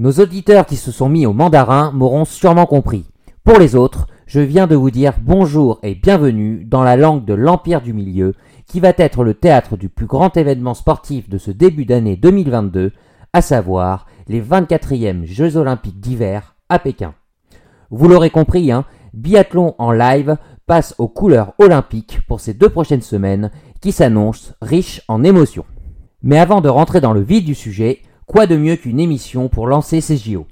Nos auditeurs qui se sont mis au mandarin m'auront sûrement compris. Pour les autres, je viens de vous dire bonjour et bienvenue dans la langue de l'Empire du Milieu, qui va être le théâtre du plus grand événement sportif de ce début d'année 2022, à savoir les 24e Jeux Olympiques d'hiver à Pékin. Vous l'aurez compris, hein, Biathlon en live passe aux couleurs olympiques pour ces deux prochaines semaines qui s'annoncent riches en émotions. Mais avant de rentrer dans le vif du sujet, quoi de mieux qu'une émission pour lancer ces JO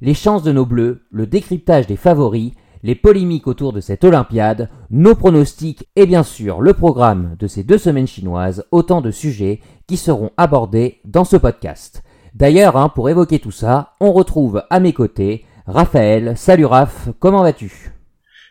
Les chances de nos bleus, le décryptage des favoris, les polémiques autour de cette Olympiade, nos pronostics et bien sûr le programme de ces deux semaines chinoises, autant de sujets qui seront abordés dans ce podcast. D'ailleurs, hein, pour évoquer tout ça, on retrouve à mes côtés Raphaël. Salut Raph, comment vas-tu?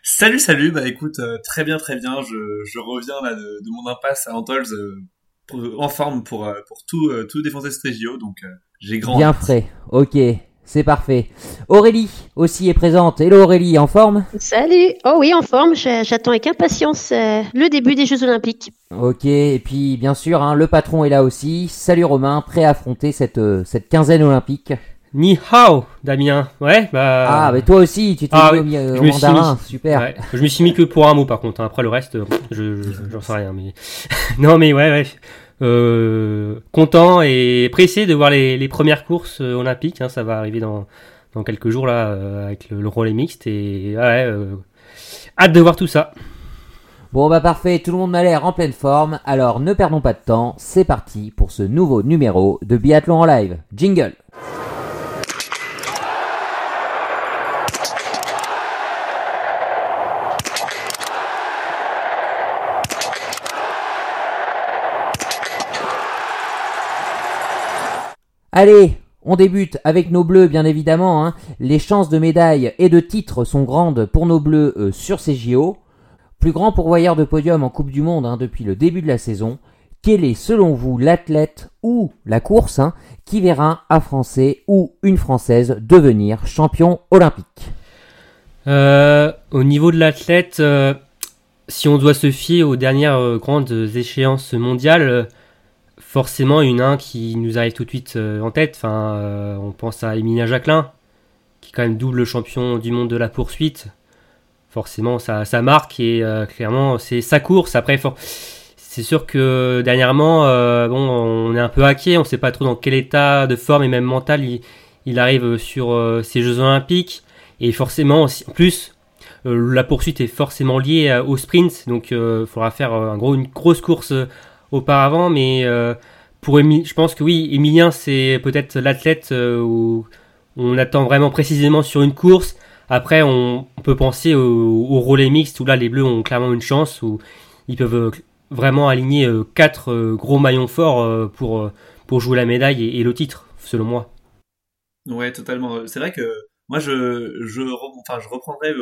Salut, salut. Bah écoute, euh, très bien, très bien. Je, reviens là de, de mon impasse à Antols euh, pour- en forme pour euh, pour tout euh, tout défoncer ce Trégio. Donc euh, j'ai grand. Bien hâte. frais, ok, c'est parfait. Aurélie aussi est présente. Hello Aurélie, en forme? Salut Oh oui, en forme, j'a- j'attends avec impatience euh, le début des Jeux Olympiques. Ok, et puis bien sûr, hein, le patron est là aussi. Salut Romain, prêt à affronter cette, euh, cette quinzaine olympique. Ni hao, Damien. Ouais, bah. Ah, mais toi aussi, tu t'es Ah mis au, je mandarin, mis. super. Ouais. Je me suis mis que pour un mot par contre. hein. Après le reste, euh, je je- j'en sais rien. Mais non, mais ouais, ouais. Euh, content et pressé de voir les, les premières courses euh, olympiques. hein. Ça va arriver dans dans quelques jours là euh, avec le, le relais mixte et ouais, euh, hâte de voir tout ça. Bon bah parfait, tout le monde m'a l'air en pleine forme, alors ne perdons pas de temps, c'est parti pour ce nouveau numéro de Biathlon en live. Jingle Allez, on débute avec nos bleus bien évidemment. hein. Les chances de médailles et de titres sont grandes pour nos bleus euh, sur ces JO. Plus grand pourvoyeur de podium en Coupe du Monde hein, depuis le début de la saison. Quel est selon vous l'athlète ou la course hein, qui verra un Français ou une Française devenir champion olympique? Euh, au niveau de l'athlète, euh, si on doit se fier aux dernières grandes échéances mondiales, forcément une un qui nous arrive tout de suite euh, en tête. Enfin, euh, on pense à Emilia Jacquelin, qui est quand même double champion du monde de la poursuite. Forcément, ça, marque et euh, clairement c'est sa course. Après, c'est sûr que dernièrement, bon, on est un peu hacké, on sait pas trop dans quel état de forme et même mental il, arrive sur ces Jeux Olympiques. Et forcément, en plus, la poursuite est forcément liée au sprint, donc il faudra faire un gros, une grosse course auparavant. Mais euh, pour Émi- je pense que oui, Emilien, c'est peut-être l'athlète euh, où on attend vraiment précisément sur une course. Après, on, peut penser au, au relais mixte où là, les Bleus ont clairement une chance, où ils peuvent euh, vraiment aligner quatre gros maillons forts pour, pour jouer la médaille et, le titre, selon moi. Ouais, totalement. C'est vrai que moi, je, je, enfin, je reprendrai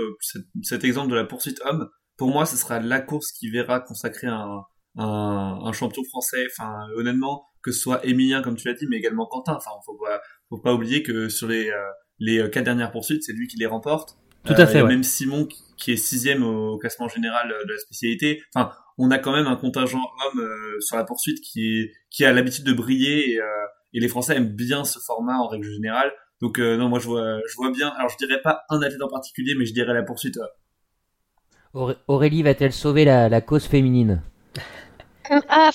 cet exemple de la poursuite homme. Pour moi, ce sera la course qui verra consacrer un, un, un champion français. Enfin, honnêtement, que ce soit Emilien, comme tu l'as dit, mais également Quentin. Enfin, faut pas, faut pas oublier que sur les, euh, les euh, quatre dernières poursuites, c'est lui qui les remporte. Tout à Euh, fait, ouais. Même Simon, qui- qui est sixième au classement général de la spécialité. Enfin, on a quand même un contingent homme euh, sur la poursuite qui, est, qui a l'habitude de briller et, euh, et les Français aiment bien ce format en règle générale. Donc euh, non, moi je vois, je vois bien. Alors je dirais pas un athlète en particulier, mais je dirais la poursuite. euh, Auré- Aurélie va-t-elle sauver la, la cause féminine? Ah,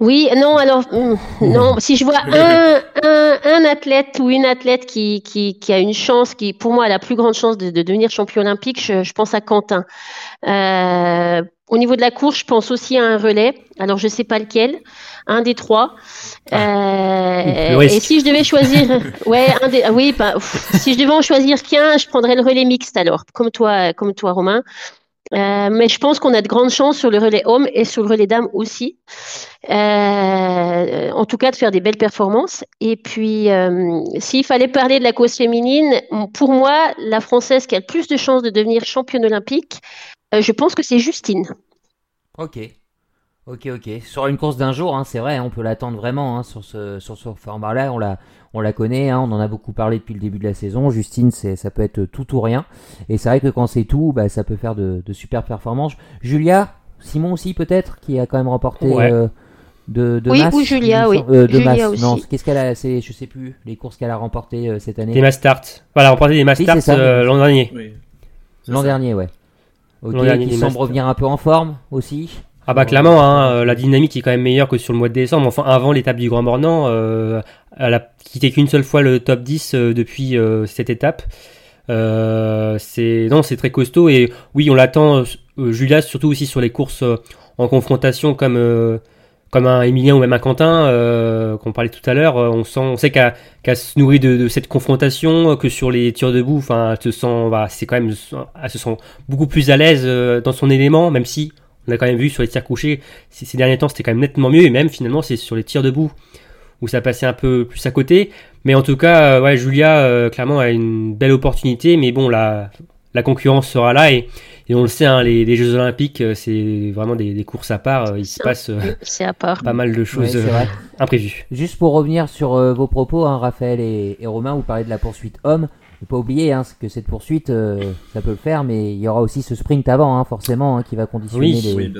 oui, non, alors, hum, non, si je vois un, un, un athlète ou une athlète qui, qui, qui a une chance, qui pour moi a la plus grande chance de, de devenir champion olympique, je, je pense à Quentin. Euh, au niveau de la course, je pense aussi à un relais. Alors, je sais pas lequel, un des trois. le Euh, et si je devais choisir, ouais, un des, ah oui, bah, pff, si je devais en choisir qu'un, je prendrais le relais mixte alors, comme toi, comme toi, Romain. Mais je pense qu'on a de grandes chances sur le relais homme et sur le relais dame aussi. en tout cas, de faire des belles performances. Et puis, s'il fallait parler de la course féminine, pour moi, la française qui a le plus de chances de devenir championne olympique, je pense que c'est Justine. Ok. Ok, ok. Sur une course d'un jour, hein, c'est vrai, on peut l'attendre vraiment hein, sur ce, sur ce format-là. On la, on la connaît, hein, on en a beaucoup parlé depuis le début de la saison. Justine, c'est, ça peut être tout ou rien. Et c'est vrai que quand c'est tout, bah, ça peut faire de, de super performances. Julia, Simon aussi peut-être, qui a quand même remporté euh, de, de oui, ou Julia, oui. Euh, de Julia Aussi. Non, qu'est-ce qu'elle a c'est, Je sais plus les courses qu'elle a remportées euh, cette année. Des Mass Start. Voilà, remporté des Mass Start l'an dernier. Oui. L'an dernier, ouais. Ok, l'an dernier, qui semble revenir un peu en forme aussi. Ah bah clairement, hein, euh, la dynamique est quand même meilleure que sur le mois de décembre. Enfin, avant l'étape du Grand Mornan, euh, elle a quitté qu'une seule fois le top 10 euh, depuis euh, cette étape. c'est non, c'est très costaud et oui, on l'attend. Julia, surtout aussi sur les courses en confrontation comme comme un Emilien ou même un Quentin qu'on parlait tout à l'heure. on sent, on sait qu'elle se nourrit de, cette confrontation, que sur les tirs debout, enfin, se bah, c'est quand même, elle se sent beaucoup plus à l'aise dans son élément, même si on a quand même vu sur les tirs couchés, ces derniers temps c'était quand même nettement mieux, et même finalement c'est sur les tirs debout où ça passait un peu plus à côté. Mais en tout cas, euh, ouais, Julia euh, clairement a une belle opportunité, mais bon, la, la concurrence sera là et, et on le sait, hein, les, les, Jeux Olympiques, euh, c'est vraiment des, des, courses à part. Il se passe pas mal de choses imprévues. Juste pour revenir sur vos propos, hein, Raphaël et, et, Romain, vous parlez de la poursuite homme faut pas oublier hein, que cette poursuite, euh, ça peut le faire, mais il y aura aussi ce sprint avant, hein, forcément, hein, qui va conditionner les,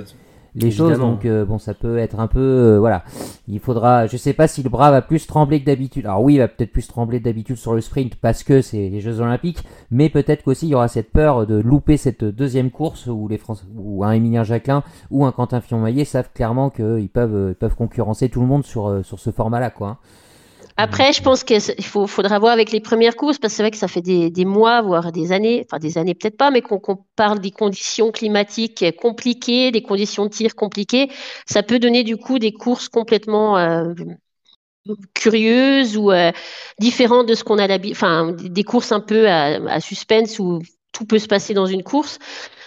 les choses. Donc euh, bon, ça peut être un peu, euh, voilà. Il faudra, je sais pas si le bras va plus trembler que d'habitude. Alors oui, il va peut-être plus trembler d'habitude sur le sprint parce que c'est les Jeux Olympiques, mais peut-être qu'aussi il y aura cette peur de louper cette deuxième course où les Français, ou un Émilien Jacquelin ou un Quentin Fillon-Maillet savent clairement qu'ils peuvent, ils peuvent concurrencer tout le monde sur sur ce format-là, quoi. Après, je pense qu'il faudra voir avec les premières courses, parce que c'est vrai que ça fait des, mois, voire des années, enfin des années peut-être pas, mais qu'on parle des conditions climatiques compliquées, des conditions de tir compliquées. Ça peut donner du coup des courses complètement euh, curieuses ou euh, différentes de ce qu'on a l'habitude, enfin des courses un peu à, suspense où tout peut se passer dans une course.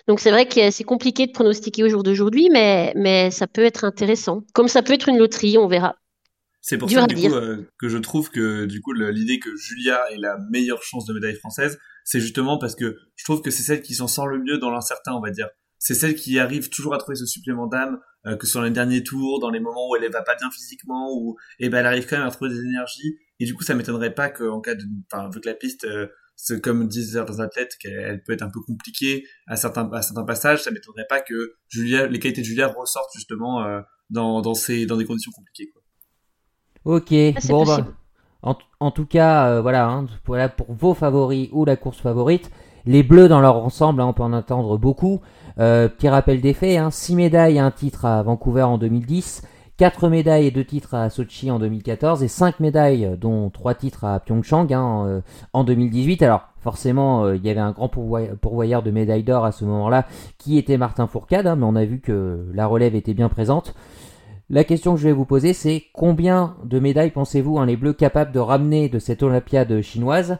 Donc c'est vrai que c'est compliqué de pronostiquer au jour d'aujourd'hui, mais, mais ça peut être intéressant. Comme ça peut être une loterie, on verra. C'est pour ça du coup, euh, que je trouve que du coup l'idée que Julia ait la meilleure chance de médaille française, c'est justement parce que je trouve que c'est celle qui s'en sort le mieux dans l'incertain, on va dire. C'est celle qui arrive toujours à trouver ce supplément d'âme, euh, que sur les derniers tours, dans les moments où elle va pas bien physiquement, ou et eh ben elle arrive quand même à trouver des énergies. Et du coup, ça m'étonnerait pas qu'en cas de, enfin vu que la piste, euh, c'est comme disent certains athlètes, qu'elle peut être un peu compliquée à certains à certains passages, ça m'étonnerait pas que Julia, les qualités de Julia ressortent justement dans dans ces dans des conditions compliquées. Quoi. Ok, ah, bon bah, en, tout cas, euh, voilà, hein, voilà pour vos favoris ou la course favorite. Les Bleus dans leur ensemble, hein, on peut en attendre beaucoup. Euh, petit rappel des faits, hein, 6 médailles et un titre à Vancouver en 2010, 4 médailles et 2 titres à Sochi en 2014 et 5 médailles dont 3 titres à Pyeongchang hein, euh, en 2018. Alors forcément, euh, il y avait un grand pourvoyeur de médailles d'or à ce moment-là qui était Martin Fourcade, hein, mais on a vu que la relève était bien présente. La question que je vais vous poser, c'est combien de médailles pensez-vous hein, les Bleus capables de ramener de cette Olympiade chinoise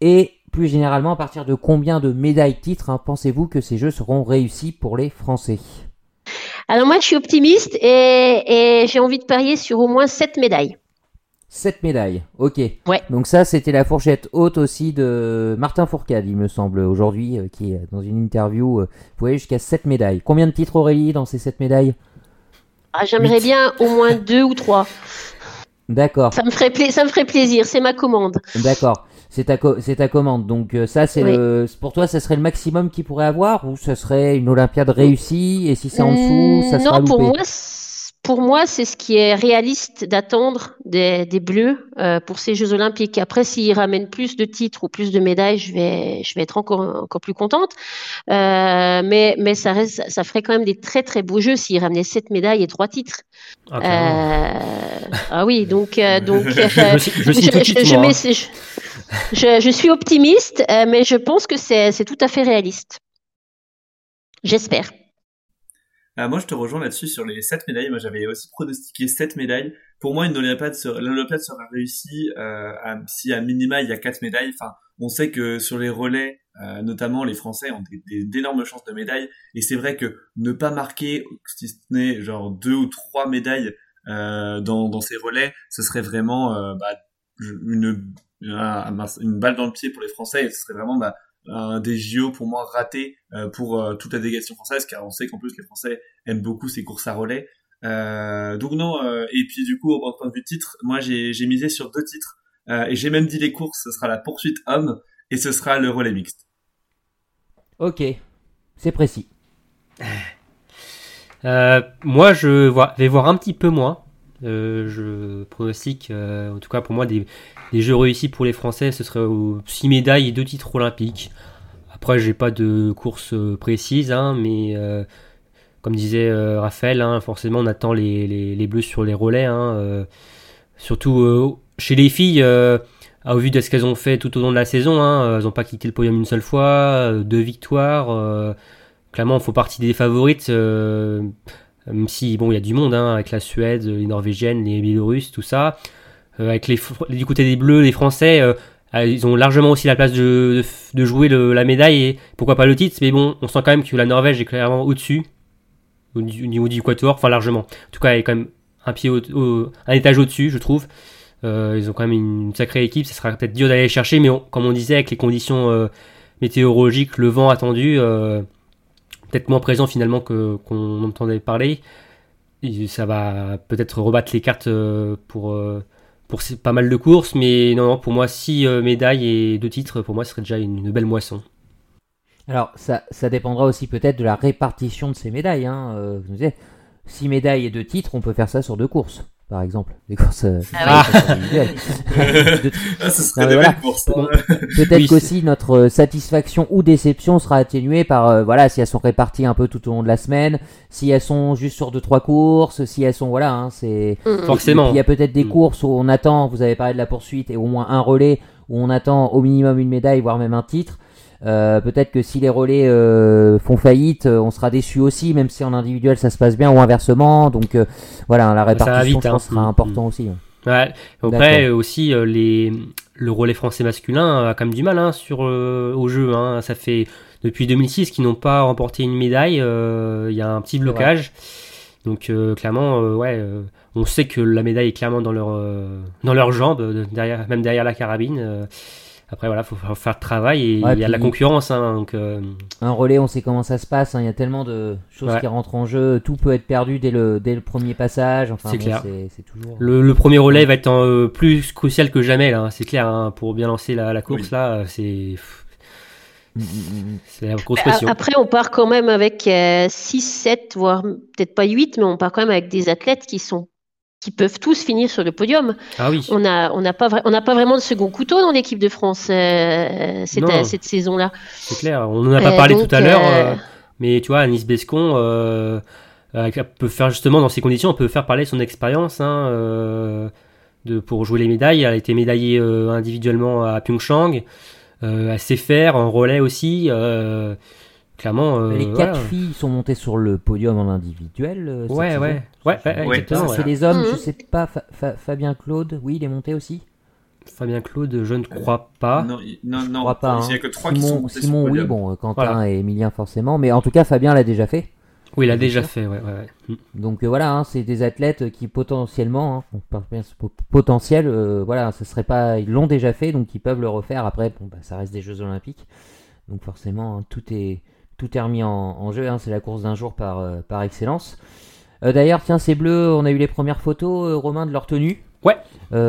Et plus généralement, à partir de combien de médailles titres hein, pensez-vous que ces Jeux seront réussis pour les Français? Alors moi, je suis optimiste et, j'ai envie de parier sur au moins 7 médailles. 7 médailles, ok. Ouais. Donc ça, c'était la fourchette haute aussi de Martin Fourcade, il me semble, aujourd'hui, euh, qui est dans une interview. Euh, vous voyez, jusqu'à 7 médailles. Combien de titres Aurélie dans ces 7 médailles? Ah, J'aimerais bien au moins deux ou trois. D'accord. Ça me ferait, ça me ferait plaisir, c'est ma commande. D'accord. C'est ta, ta commande. Donc euh, ça, c'est le... pour toi, ça serait le maximum qu'il pourrait avoir ou ce serait une Olympiade réussie et si c'est en dessous, ça sera Non, pour moi, pour moi, c'est ce qui est réaliste d'attendre des, Bleus euh, pour ces Jeux Olympiques. Après, s'ils ramènent plus de titres ou plus de médailles, je vais, je vais être encore, encore plus contente. Euh, mais mais ça, reste, ça ferait quand même des très très beaux Jeux s'ils ramenaient sept médailles et trois titres. Ah, euh, ah oui, donc donc je, je, suis optimiste, mais je pense que c'est tout à fait réaliste. J'espère. Euh, moi, je te rejoins là-dessus sur les 7 médailles. Moi, j'avais aussi pronostiqué 7 médailles. Pour moi, une Olympiade sera, sera réussie euh, si à minima il y a 4 médailles. Enfin, on sait que sur les relais, Euh, notamment, les Français ont d'énormes chances de médailles. Et c'est vrai que ne pas marquer, si ce n'est genre deux ou trois médailles euh, dans, dans ces relais, ce serait vraiment bah, une, une balle dans le pied pour les Français. Et ce serait vraiment bah, des JO pour moi raté euh, pour euh, toute la délégation française, car on sait qu'en plus les Français aiment beaucoup ces courses à relais. Euh, donc non, et puis du coup, au point de vue titre, moi j'ai misé sur deux titres, et j'ai même dit les courses, ce sera la poursuite homme, et ce sera le relais mixte. Ok, c'est précis. moi, je vais voir un petit peu moins. Je pronostique, en tout cas pour moi, des, jeux réussis pour les Français, ce serait 6 médailles et 2 titres olympiques. Après, j'ai pas de course euh, précise, hein, mais euh, comme disait euh, Raphaël, hein, forcément on attend les, bleus sur les relais. Hein, surtout chez les filles, au vu de ce qu'elles ont fait tout au long de la saison, elles n'ont pas quitté le podium une seule fois, deux victoires. clairement, il faut partie des favorites. Même si bon, il y a du monde avec la Suède, les Norvégiennes, les Biélorusses, tout ça. Euh, avec les, du côté des Bleus, les Français, euh, euh, ils ont largement aussi la place de, jouer la médaille et pourquoi pas le titre. Mais bon, on sent quand même que la Norvège est clairement au-dessus au, niveau du quatuor, enfin largement. En tout cas, elle est quand même un pied un étage au-dessus, je trouve. ils ont quand même une sacrée équipe. Ça sera peut-être dur d'aller chercher, mais comme on disait, avec les conditions météorologiques, le vent attendu, peut-être moins présent finalement que qu'on entendait parler. ça va peut-être rebattre les cartes pour pour pas mal de courses, mais non, pour moi, 6 euh, médailles et 2 titres, pour moi, ce serait déjà une, belle moisson. Alors, ça, dépendra aussi peut-être de la répartition de ces médailles. Hein. Euh, vous 6 médailles et 2 titres, on peut faire ça sur deux courses par exemple, les courses, euh, ah ah, ce serait voilà. Peut-être qu'aussi notre euh, satisfaction ou déception sera atténuée par euh, voilà si elles sont réparties un peu tout au long de la semaine, si elles sont juste sur deux trois courses, si elles sont voilà, hein, c'est mm. forcément. Il y a peut-être des mm. courses où on attend, vous avez parlé de la poursuite et au moins un relais où on attend au minimum une médaille voire même un titre. Euh, peut-être que si les relais euh, font faillite, euh, on sera déçu aussi, même si en individuel ça se passe bien ou inversement. Donc voilà, la répartition hein. sera important aussi. Ouais. Après aussi les le relais français masculin a quand même du mal hein, sur au jeu. Hein. Ça fait depuis 2006 qu'ils n'ont pas remporté une médaille. Il y a un petit blocage. Donc clairement, ouais, on sait que la médaille est clairement dans leur dans leurs jambes, derrière, même derrière la carabine. Après, voilà, faut faire le travail et il y a de la concurrence. Hein, donc, euh, Un relais, on sait comment ça se passe. Hein, il y a tellement de choses qui rentrent en jeu. Tout peut être perdu dès le, dès le premier passage. Enfin, c'est clair. C'est, toujours... le, premier relais va être euh, plus crucial que jamais. Là, c'est clair. Hein, pour bien lancer la, la course, là, c'est. Mm, mm, mm, c'est la grosse pression. Après, on part quand même avec 6, euh, 7, voire peut-être pas 8, mais on part quand même avec des athlètes qui sont qui peuvent tous finir sur le podium. Ah oui. On n'a on pas, on pas vraiment de second couteau dans l'équipe de France euh, cette, cette saison-là. C'est clair, on n'en a pas euh, parlé tout à l'heure, euh, mais tu vois, Anis Bescon peut faire justement dans ces conditions, on peut faire parler son expérience hein, de, pour jouer les médailles. Elle a été médaillée individuellement à Pyeongchang, à sait faire, en relais aussi. Clairement, les euh, quatre filles sont montées sur le podium en individuel. Euh, ouais, ouais, ouais, exactement. C'est les hommes, je mhm. sais pas. Fabien Claude, oui, il est monté aussi. Fabien Claude, je ne crois pas. Non, non, non. crois pas. Il n'y a hein. que trois Simon, qui sont montés Simon, oui, bon, Quentin et Emilien forcément, mais en tout cas, Fabien l'a déjà fait. Oui, il a déjà fait, ouais, ouais, mm. Donc euh, voilà, hein, c'est des athlètes qui potentiellement, hein, potentiel, voilà, ce serait pas, ils l'ont déjà fait, donc ils peuvent le refaire. Après, bon, bah, ça reste des Jeux Olympiques, donc forcément, tout est tout est remis en, jeu. Hein, c'est la course d'un jour par, euh, par excellence. Euh, d'ailleurs, tiens, ces bleus, on a eu les premières photos, euh, Romain, de leur tenue. Ouais.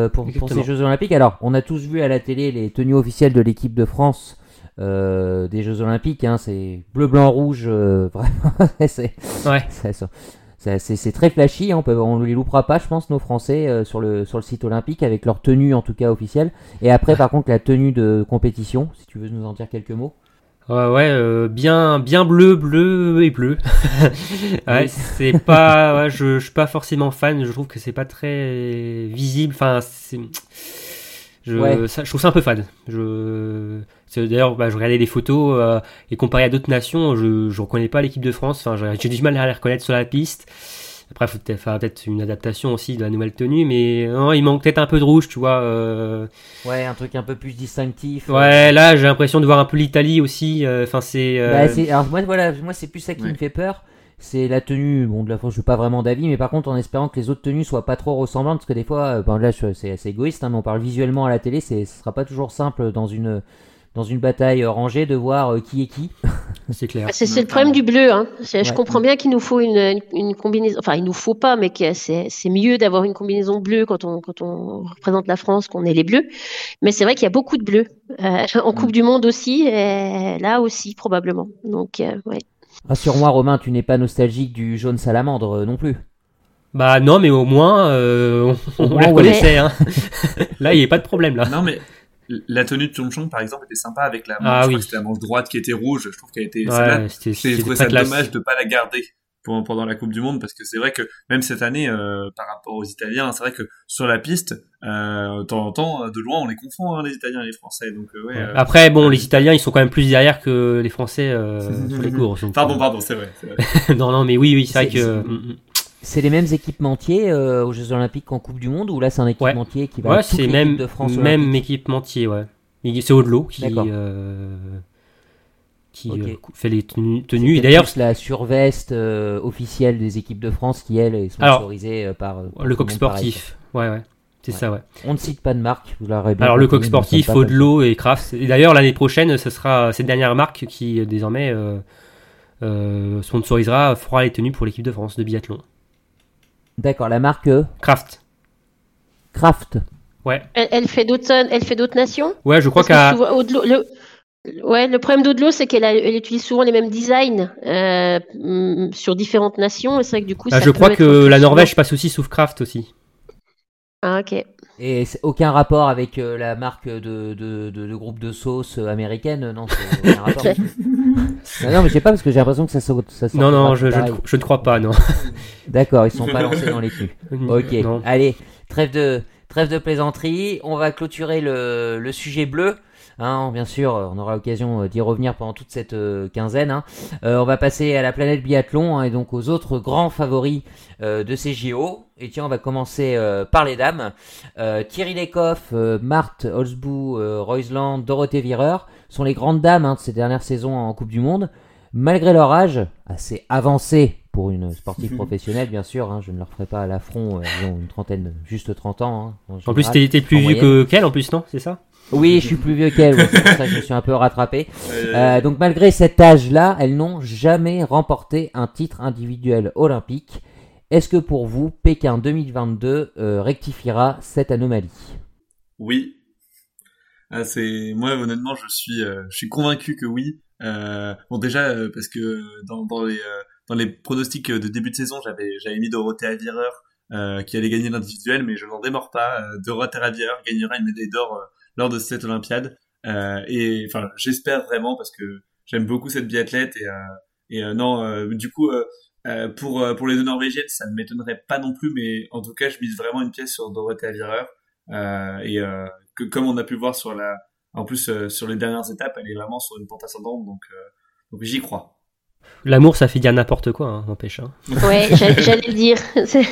pour, ces Jeux Olympiques. Alors, on a tous vu à la télé les tenues officielles de l'équipe de France des Jeux Olympiques. Hein, c'est bleu, blanc, rouge. vraiment, c'est ouais. c'est très flashy. Hein, on ne les loupera pas, je pense, nos Français sur, le, sur le site olympique avec leur tenue en tout cas officielle. Et après, par contre, la tenue de compétition, si tu veux nous en dire quelques mots. Ouais, ouais, euh, bien, bien bleu, bleu et bleu. ouais, c'est pas, ouais, je, je suis pas forcément fan. Je trouve que c'est pas très visible. Enfin, c'est, je, ça, je trouve ça un peu fade. Je, d'ailleurs, bah, je regardais les photos euh, et comparé à d'autres nations, je, je reconnais pas l'équipe de France. Enfin, j'ai du mal à les reconnaître sur la piste. Après, il faut peut-être faire peut-être une adaptation aussi de la nouvelle tenue, mais non, il manque peut-être un peu de rouge, tu vois. euh. Ouais, un truc un peu plus distinctif. Ouais, là, j'ai l'impression de voir un peu l'Italie aussi. euh, Enfin, c'est. euh, Bah, c'est- alors moi, voilà, moi c'est plus ça qui Ouais. me fait peur. C'est la tenue. Bon, de la fois, je suis pas vraiment d'avis, mais par contre, en espérant que les autres tenues soient pas trop ressemblantes, parce que des fois, euh, ben là, je- c'est assez égoïste, hein, mais on parle visuellement à la télé, c'est, ce sera pas toujours simple dans une dans une bataille rangée de voir euh, qui est qui. c'est clair. C'est c'est le problème du bleu. Hein. Je comprends bien qu'il nous faut une, une, une combinaison. Enfin, il nous faut pas, mais c'est mieux d'avoir une combinaison bleue quand on, quand on représente la France, qu'on ait les bleus. Mais c'est vrai qu'il y a beaucoup de bleus. Euh, en Coupe du Monde aussi, et là aussi, probablement. Donc, euh, ouais. Rassure-moi, Romain, tu n'es pas nostalgique du jaune salamandre euh, non plus. Bah non, mais au moins, euh, on, on ouais. reconnaissait. Hein. là, il n'y a pas de problème là. Non, mais la tenue de Chongchong, par exemple, était sympa avec la manche. Ah oui. C'était la manche droite qui était rouge. Je trouve qu'elle était. Ouais, J'ai trouvé ça classe. dommage de pas la garder pour- pendant la Coupe du Monde parce que c'est vrai que même cette année, euh, par rapport aux Italiens, c'est vrai que sur la piste, euh, de temps en temps, de loin, on les confond, hein, les Italiens et les Français. Donc, euh, ouais. euh, Après, bon, les Italiens, ils sont quand même plus derrière que les Français euh, sur les donc, Pardon, pardon, c'est vrai. c'est vrai. non, non, mais oui, oui, c'est vrai C'est- que. C'est les mêmes équipementiers euh, aux Jeux Olympiques qu'en Coupe du Monde, ou là c'est un équipementier qui va Ouais, c'est l'équipe même, de France même olympique équipementier, ouais. C'est Audelot qui, euh, qui euh, fait les tenues. Et d'ailleurs, la surveste euh, officielle des équipes de France qui elle est sponsorisée par, le coq pareil, sportif. Ouais, ouais. C'est Ouais. ça, ouais. On ne cite pas de marque, vous l'aurez bien Alors, le coq sportif, Audelot et Kraft. Et d'ailleurs, l'année prochaine, ce sera cette dernière marque qui, désormais, euh, euh, sponsorisera, fera les tenues pour l'équipe de France de biathlon. D'accord, la marque euh, Kraft. Kraft. Ouais. Elle, elle fait d'autres, elle fait d'autres nations? Ouais, je crois qu'à. le, ouais, le problème d'Audelot, c'est qu'elle elle utilise souvent les mêmes designs euh, mm, sur différentes nations. Et c'est vrai que du coup, Bah, ça je peut crois être que la Norvège passe aussi sous Kraft aussi. Ah, ok. Et c'est aucun rapport avec euh, la marque de, de, de, de groupe de sauce euh, américaine, non, c'est aucun rapport. non, non, mais je sais pas parce que j'ai l'impression que ça saute. Ça sort Non, non, je, je, ne- je ne crois pas, non. D'accord, ils sont pas lancés dans les culs. Ok, Non. allez, trêve de, trêve de plaisanterie. On va clôturer le, le sujet bleu. Hein, bien sûr, on aura l'occasion euh, d'y revenir pendant toute cette euh, quinzaine. hein. Euh, on va passer à la planète biathlon hein, et donc aux autres grands favoris euh, de ces JO. Et tiens, on va commencer euh, par les dames. Euh, Thierry Lecoff, euh, Marthe Holzbou, euh, Roysland, Dorothée Virer sont les grandes dames hein, de ces dernières saisons en Coupe du Monde. Malgré leur âge assez avancé pour une sportive professionnelle, bien sûr, hein, je ne leur ferai pas à l'affront, euh, ils ont une trentaine, juste 30 ans. hein, En plus, t'es plus vieux que qu'elle, en plus, non? C'est ça? Oui, je suis plus vieux qu'elle, ouais, c'est pour ça que je me suis un peu rattrapé. Euh, donc malgré cet âge-là, elles n'ont jamais remporté un titre individuel olympique. Est-ce que pour vous, Pékin 2022 euh, rectifiera cette anomalie? Oui. Ah, c'est moi honnêtement je suis euh, je suis convaincu que oui. Bon déjà parce que dans, dans les dans les pronostics de début de saison j'avais j'avais mis Dorothée Avireur euh, qui allait gagner l'individuel mais je n'en démords pas. Dorothée Avireur gagnera une médaille d'or lors de cette Olympiade. Euh, et enfin j'espère vraiment parce que j'aime beaucoup cette biathlète et euh, et euh, non du coup euh, pour pour les deux Norvégiennes ça ne m'étonnerait pas non plus mais en tout cas je mise vraiment une pièce sur Dorothée Avireur. Euh, et que comme on a pu voir sur la en plus sur les dernières étapes elle est vraiment sur une pente ascendante donc donc j'y crois L'amour, ça fait dire n'importe quoi, hein, n'empêche. hein. Ouais, j'a- j'allais le dire. C'est-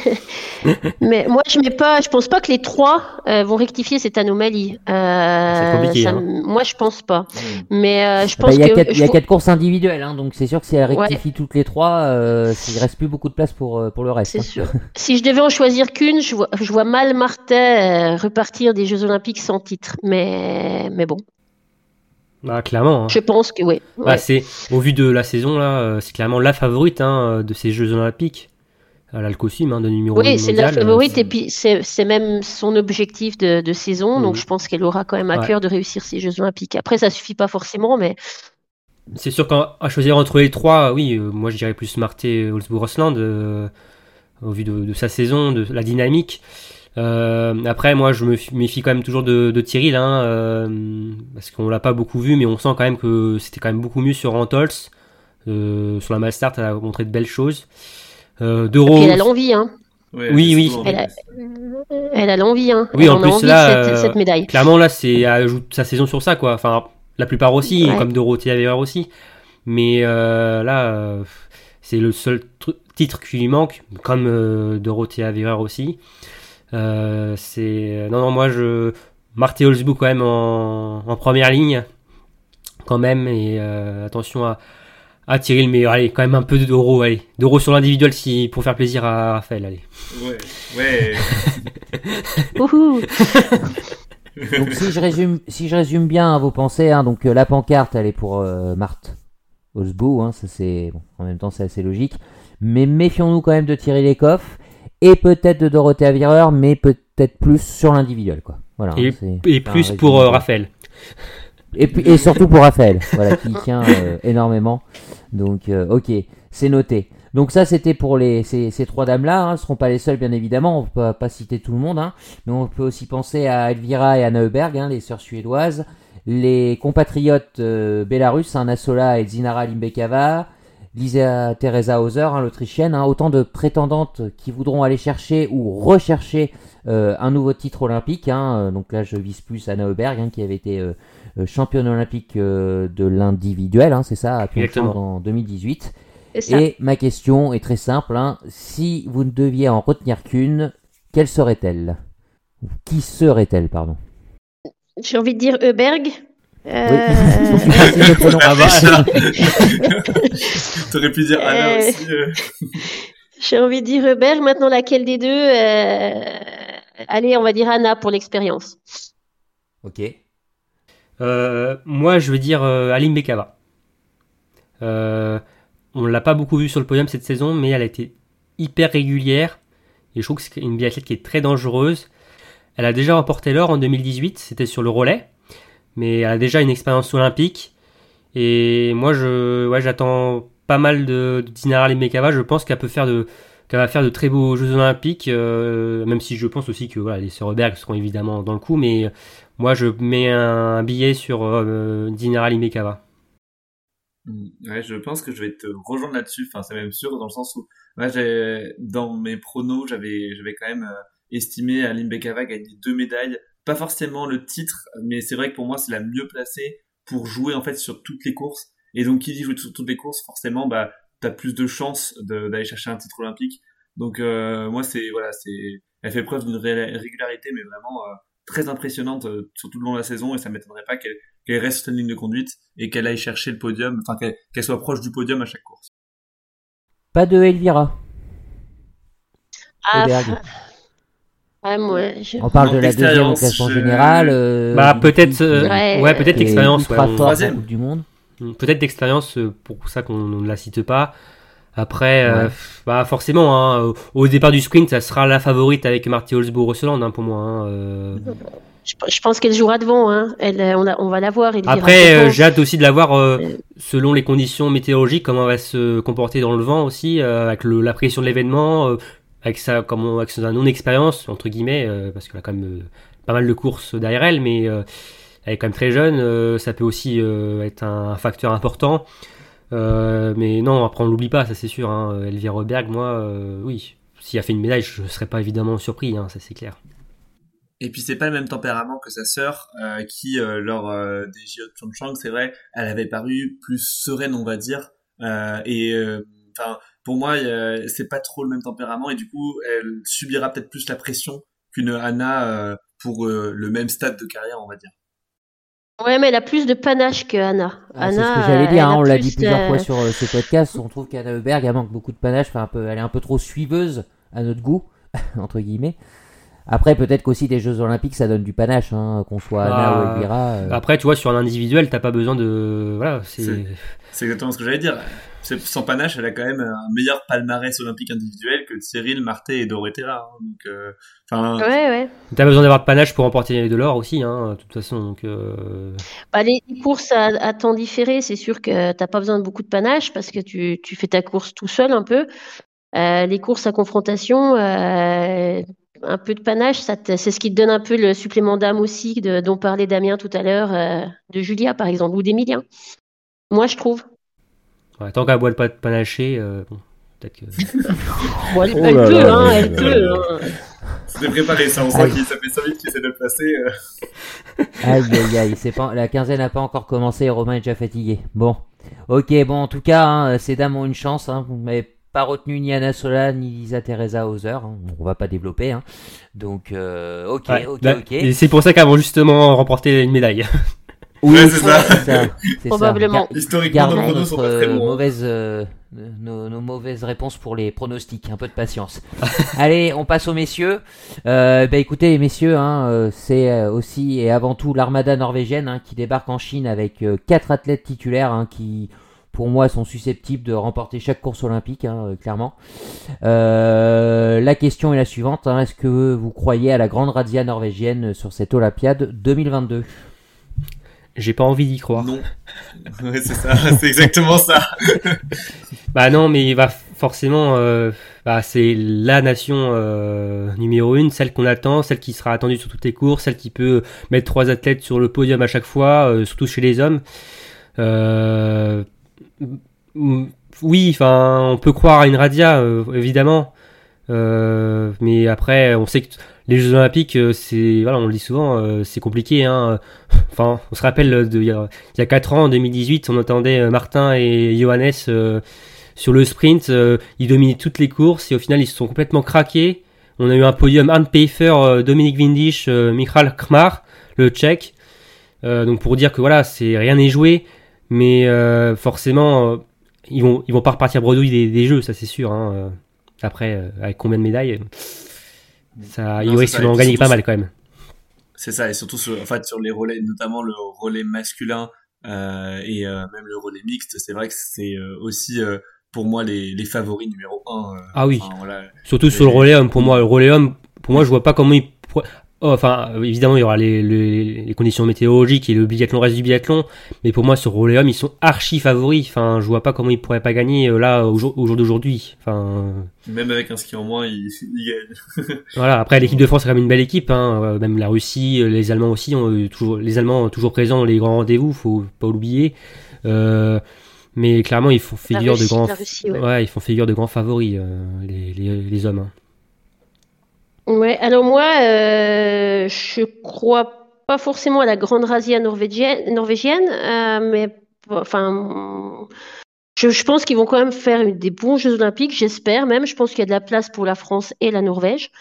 Mais moi, je mets pas. Je pense pas que les trois euh, vont rectifier cette anomalie. Euh, C'est compliqué, ça hein. Moi, je pense pas. Mais euh, je Bah, pense Il y a que. quatre- il y a je- quatre courses individuelles, hein, donc c'est sûr que si elles Ouais. rectifient toutes les trois, euh, il reste plus beaucoup de place pour, pour le reste. C'est hein. sûr. Si je devais en choisir qu'une, je vois, je vois mal Martin repartir des Jeux Olympiques sans titre. Mais, mais bon, Bah, clairement. hein. je pense que oui. Bah, c'est au vu de la saison là, euh, c'est clairement la favorite hein, de ces Jeux Olympiques. Elle a le costume hein, de numéro Oui, c'est la euh, favorite et puis c'est même son objectif de, de saison, donc Mhm. je pense qu'elle aura quand même à Ouais. cœur de réussir ces Jeux Olympiques. Après, ça suffit pas forcément, mais C'est sûr qu'à à choisir entre les trois, oui, euh, moi je dirais plus Marté Holzbourg-Rosland euh, au vu de, de sa saison, de la dynamique. Euh, après, moi je me méfie quand même toujours de, de Thierry, là, hein, euh, parce qu'on l'a pas beaucoup vu, mais on sent quand même que c'était quand même beaucoup mieux sur Antols. Euh, sur la Mastart, elle a montré de belles choses. Euh, de puis elle a Rose, l'envie, hein. Ouais, Oui, oui. Elle a- Elle a l'envie, hein. Oui, Elle en plus, envie là, de cette, euh, cette médaille. Clairement, là, c'est elle ajoute sa saison sur ça, quoi. Enfin, la plupart aussi, Ouais. comme Dorothée Avereur aussi. Mais euh, là, euh, c'est le seul truc. titres qui lui manquent, comme euh, Dorothée Avereur aussi. Euh, c'est non non moi je Marty Holzbou quand même en, en, première ligne quand même et euh, attention à à Cyril mais allez quand même un peu d'euro allez. D'euros sur l'individuel si pour faire plaisir à Raphaël allez. Ouais ouais. Donc si je résume si je résume bien vos pensées hein, donc la pancarte elle est pour Marthe Holzbou hein, ça c'est bon, en même temps c'est assez logique. Mais méfions-nous quand même de tirer les coffres et peut-être de Dorothée Avireur, mais peut-être plus sur l'individuel, quoi. Voilà. Et, et plus pour euh, Raphaël. Et, puis, et surtout pour Raphaël, voilà, qui tient euh, énormément. Donc, euh, ok, c'est noté. Donc ça, c'était pour les, ces, ces trois dames-là. Hein, ce ne seront pas les seules, bien évidemment. On ne peut pas citer tout le monde. Hein, mais on peut aussi penser à Elvira et Anna Heuberg, hein, les sœurs suédoises. Les compatriotes euh, bélarusses, hein, Nasola et Zinara Limbekava. Lisa Teresa Hauser, hein, l'Autrichienne, hein, autant de prétendantes qui voudront aller chercher ou rechercher euh, un nouveau titre olympique. Hein, euh, donc là, je vise plus Anna Heuberg, hein, qui avait été euh, championne olympique de l'individuel, c'est ça, à Pyeongchang en 2018. Et ma question est très simple si vous ne deviez en retenir qu'une, quelle serait-elle? Qui serait-elle, pardon? J'ai envie de dire Heuberg. Euh... T'aurais pu dire Anna euh, aussi. Euh. J'ai envie de dire Hubert. Maintenant, laquelle des deux euh, Allez, on va dire Anna pour l'expérience. Ok. moi, je veux dire Aline Bekava. on l'a pas beaucoup vu sur le podium cette saison, mais elle a été hyper régulière. Et je trouve que c'est une biathlète qui est très dangereuse. Elle a déjà remporté l'or en 2018, c'était sur le relais mais elle a déjà une expérience olympique. Et moi, je, ouais, j'attends pas mal de, Dinara Lemekava. Je pense qu'elle peut faire de, qu'elle va faire de très beaux Jeux Olympiques, euh, même si je pense aussi que voilà, les Sœurs seront évidemment dans le coup, mais moi je mets un, billet sur euh, Dinara Limekava. Mm. Ouais, je pense que je vais te rejoindre là-dessus. Enfin, c'est même sûr dans le sens où, moi, j'ai, dans mes pronos, j'avais, j'avais quand même euh, estimé à Bekava gagner deux médailles pas forcément le titre, mais c'est vrai que pour moi c'est la mieux placée pour jouer en fait sur toutes les courses. Et donc qui dit jouer sur toutes les courses, forcément bah t'as plus de chances d'aller chercher un titre olympique. Donc euh, moi c'est voilà c'est elle fait preuve d'une régularité mais vraiment euh, très impressionnante euh, sur tout le long de la saison et ça m'étonnerait pas qu'elle reste sur une ligne de conduite et qu'elle aille chercher le podium, enfin qu'elle soit proche du podium à chaque course. Pas de Elvira. Ah, on parle de la deuxième classement général. Euh, bah peut-être, euh, ouais, peut-être l'expérience, ouais, du monde. Hmm, peut-être d'expérience euh, pour ça qu'on ne la cite pas. Après, bah forcément, hein, au départ du sprint, ça sera la favorite avec Marty Holzbo Rosseland hein, pour moi. Hein, je, pense qu'elle jouera devant. Hein. Elle, on, on, va la voir. Après, j'ai hâte aussi de la voir selon les conditions météorologiques, comment elle va se comporter dans le vent aussi, avec le, la pression de l'événement, avec sa, comme avec sa non-expérience, entre guillemets, euh, parce qu'elle a quand même euh, pas mal de courses derrière elle, mais euh, elle est quand même très jeune, ça peut aussi être un, facteur important. mais non, après on l'oublie pas, ça c'est sûr. Hein. Elvira Roberg, moi, oui, s'il a fait une médaille, je ne serais pas évidemment surpris, hein, ça c'est clair. Et puis c'est pas le même tempérament que sa sœur, qui lors des JO de Pyeongchang, c'est vrai, elle avait paru plus sereine, on va dire, et enfin pour moi, c'est pas trop le même tempérament et du coup, elle subira peut-être plus la pression qu'une Anna euh, pour euh, le même stade de carrière, on va dire. Ouais, mais elle a plus de panache que Anna. Ah, c'est ce que j'allais dire, hein, on l'a dit plusieurs fois sur euh, ce podcast. On trouve qu'Anna Heuberg, elle manque beaucoup de panache. Enfin, un peu, elle est un peu trop suiveuse à notre goût, entre guillemets. Après, peut-être qu'aussi des Jeux Olympiques, ça donne du panache, hein, qu'on soit Anna ou bah, Elvira. Après, tu vois, sur un individuel, t'as pas besoin de. Voilà, c'est. C'est exactement ce que j'allais dire sans panache, elle a quand même un meilleur palmarès olympique individuel que Cyril, Marté et Dorothea. Hein. donc, euh, enfin. ouais, ouais. T'as besoin d'avoir de panache pour remporter de l'or aussi, hein, de toute façon. Donc, euh... bah, les courses à, à temps différé, c'est sûr que t'as pas besoin de beaucoup de panache parce que tu, tu fais ta course tout seul un peu. Euh, les courses à confrontation, euh, un peu de panache, c'est ce qui te donne un peu le supplément d'âme aussi, de, dont parlait Damien tout à l'heure, euh, de Julia par exemple, ou d'Emilien. Moi, je trouve tant qu'elle boit pas de panaché, euh, bon, peut-être que. elle, oh peut, hein, elle peut. Hein. C'était préparé ça, on sent qu'il ça fait 5 minutes qu'il essaie de le. Euh. aïe aïe aïe, pas, la quinzaine n'a pas encore commencé et Romain est déjà fatigué. Bon, ok, bon, en tout cas, hein, ces dames ont une chance, hein, mais pas retenu ni Anna Sola ni Lisa Teresa Hauser. hein. On va pas développer. hein. Donc, euh, ok, Ouais, ok, bah, ok. Et c'est pour ça qu'avant justement remporté une médaille. Oui, Ouais, c'est ça. c'est ça, c'est ça. Probablement. Gar- Historiquement, nos pronos sont notre pas très bons. hein. mauvaise, euh, nos, nos mauvaises réponses pour les pronostics. Un peu de patience. Allez, on passe aux messieurs. Euh, bah écoutez, messieurs, hein, euh, c'est euh, aussi et avant tout l'armada norvégienne hein, qui débarque en Chine avec quatre athlètes titulaires hein, qui, pour moi, sont susceptibles de remporter chaque course olympique, hein, clairement. Euh, la question est la suivante hein, est-ce que vous croyez à la grande razzia norvégienne sur cette Olympiade 2022 J'ai pas envie d'y croire. Non. Ouais, c'est ça, c'est exactement ça. Bah non, mais il va forcément. euh, bah, c'est la nation euh, numéro une, celle qu'on attend, celle qui sera attendue sur toutes les courses, celle qui peut mettre trois athlètes sur le podium à chaque fois, euh, surtout chez les hommes. Oui, enfin, on peut croire à une radia, évidemment. Euh, mais après, on sait que les Jeux Olympiques, euh, c'est, voilà, on le dit souvent, euh, c'est compliqué. Hein. Enfin, on se rappelle de, il y a- il y a 4 ans, en 2018, on attendait euh, Martin et Johannes sur le sprint. ils dominaient toutes les courses et au final, ils se sont complètement craqués. On a eu un podium Arne Pfeiffer, Dominique Windisch, Michal Kmar, le tchèque. Donc pour dire que voilà, c'est rien n'est joué, mais forcément, ils vont ils vont pas repartir bredouille des, des jeux, ça c'est sûr. Hein. Après, euh, avec combien de médailles, ça, Non, surtout pas mal quand même. C'est ça, et surtout sur, en fait, sur les relais, notamment le relais masculin euh, et euh, même le relais mixte, c'est vrai que c'est euh, aussi pour moi les, les favoris numéro un. euh, Ah oui. enfin, voilà. Surtout sur le relais homme, pour moi, le relais homme, pour moi, je vois pas comment il Oh, enfin, évidemment, il y aura les, les, les conditions météorologiques et le biathlon reste du biathlon, mais pour moi, sur relais homme, ils sont archi favoris. Enfin, je vois pas comment ils pourraient pas gagner euh, là au jour, au jour d'aujourd'hui. Enfin, Même avec un ski en moins, il, il gagne. voilà. Après, l'équipe de France c'est quand même une belle équipe. Hein. Euh, Même la Russie, euh, les Allemands aussi, ont eu toujours, les Allemands ont toujours présents dans les grands rendez-vous, faut pas l'oublier. Euh, mais clairement, ils font figure de grands, Russie, ouais. ouais, ils font figure de grands favoris, euh, les, les, les hommes. hein. Ouais, alors moi, euh, je crois pas forcément à la grande razzia norvégienne, euh, mais enfin, je, pense qu'ils vont quand même faire des bons Jeux Olympiques, j'espère même. Je pense qu'il y a de la place pour la France et la Norvège.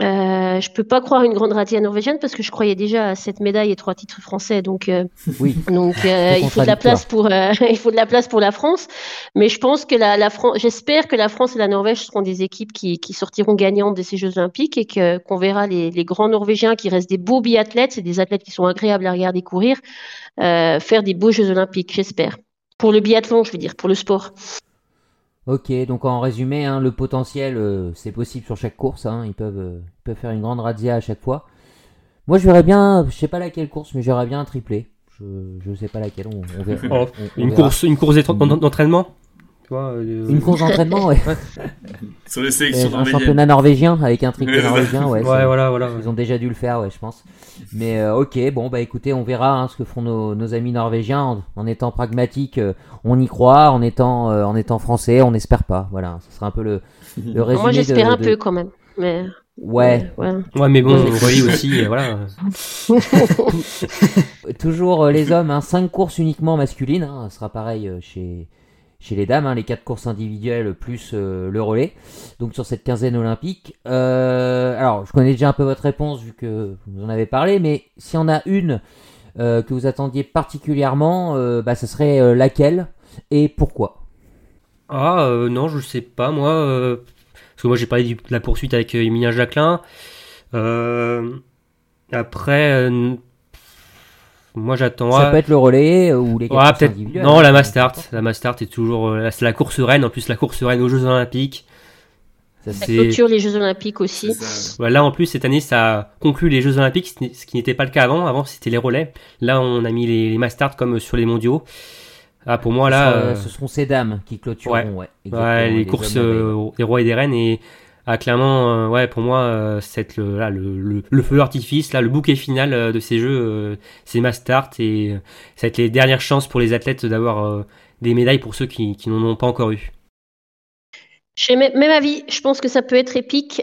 Euh, je peux pas croire à une grande razzia norvégienne parce que je croyais déjà à cette médaille et trois titres français, donc euh, Oui. donc euh, il faut de la place pour il faut de la place pour la France, mais je pense que la, la France, j'espère que la France et la Norvège seront des équipes qui, qui sortiront gagnantes de ces Jeux Olympiques et que qu'on verra les, les grands Norvégiens qui restent des beaux biathlètes, c'est des athlètes qui sont agréables à regarder courir, euh, faire des beaux Jeux Olympiques, j'espère. Pour le biathlon, je veux dire, pour le sport. Ok, donc en résumé, hein, le potentiel, euh, c'est possible sur chaque course. hein, ils, peuvent, euh, ils peuvent faire une grande razzia à chaque fois. Moi, je verrais bien, je sais pas laquelle course, mais j'aurais bien un triplé. Je, je sais pas laquelle, on, on verra. Oh, on- on Une verra. course, une course d'entra- d'entraînement? Tu vois, euh, Une course d'entraînement, ouais. Sur les Euh, sélections un championnat norvégien avec un ça. norvégien, ouais. Ouais, ça- voilà, voilà. Ils ont déjà dû le faire, ouais, je pense. Mais euh, ok, bon, bah écoutez, on verra hein, ce que font nos, nos amis norvégiens. En, en étant pragmatique, euh, on y croit. En étant, euh, en étant français, on n'espère pas. Voilà, ce sera un peu le, le résumé. Moi, j'espère de- un de- peu quand même, mais Ouais, ouais. Ouais, mais bon, on relie aussi, voilà. toujours euh, les hommes, hein, 5 courses uniquement masculines. Hein, ce sera pareil euh, chez, chez les dames, hein, les 4 courses individuelles plus euh, le relais. Donc sur cette quinzaine olympique. Euh, alors, je connais déjà un peu votre réponse vu que vous en avez parlé, mais si on a une euh, que vous attendiez particulièrement, bah, ce serait laquelle et pourquoi? Ah, non, je sais pas, moi. parce que moi, j'ai parlé de la poursuite avec Emilia Jacquelin. Après, moi, j'attends. Ça peut être le relais euh, ou les 4 Ouais, courses peut-être. Non, hein, la Mastart. La Mastart est toujours. euh, c'est la course reine. En plus, la course reine aux Jeux Olympiques. Ça, Ça C'est- clôture les Jeux Olympiques aussi. Ouais, là, en plus, cette année, ça conclut les Jeux Olympiques, ce qui n'était pas le cas avant. Avant, c'était les relais. Là, on a mis les, les Mastart comme sur les mondiaux. Ah, pour moi, là. euh, ce seront ces dames qui clôtureront, ouais. les courses euh, des rois et des reines et ah, clairement euh, pour moi euh, c'est le, feu d'artifice le bouquet final euh, de ces jeux c'est ma start et ça va être les dernières chances pour les athlètes d'avoir des médailles pour ceux qui, n'en ont pas encore eu. Même avis. Je pense que ça peut être épique,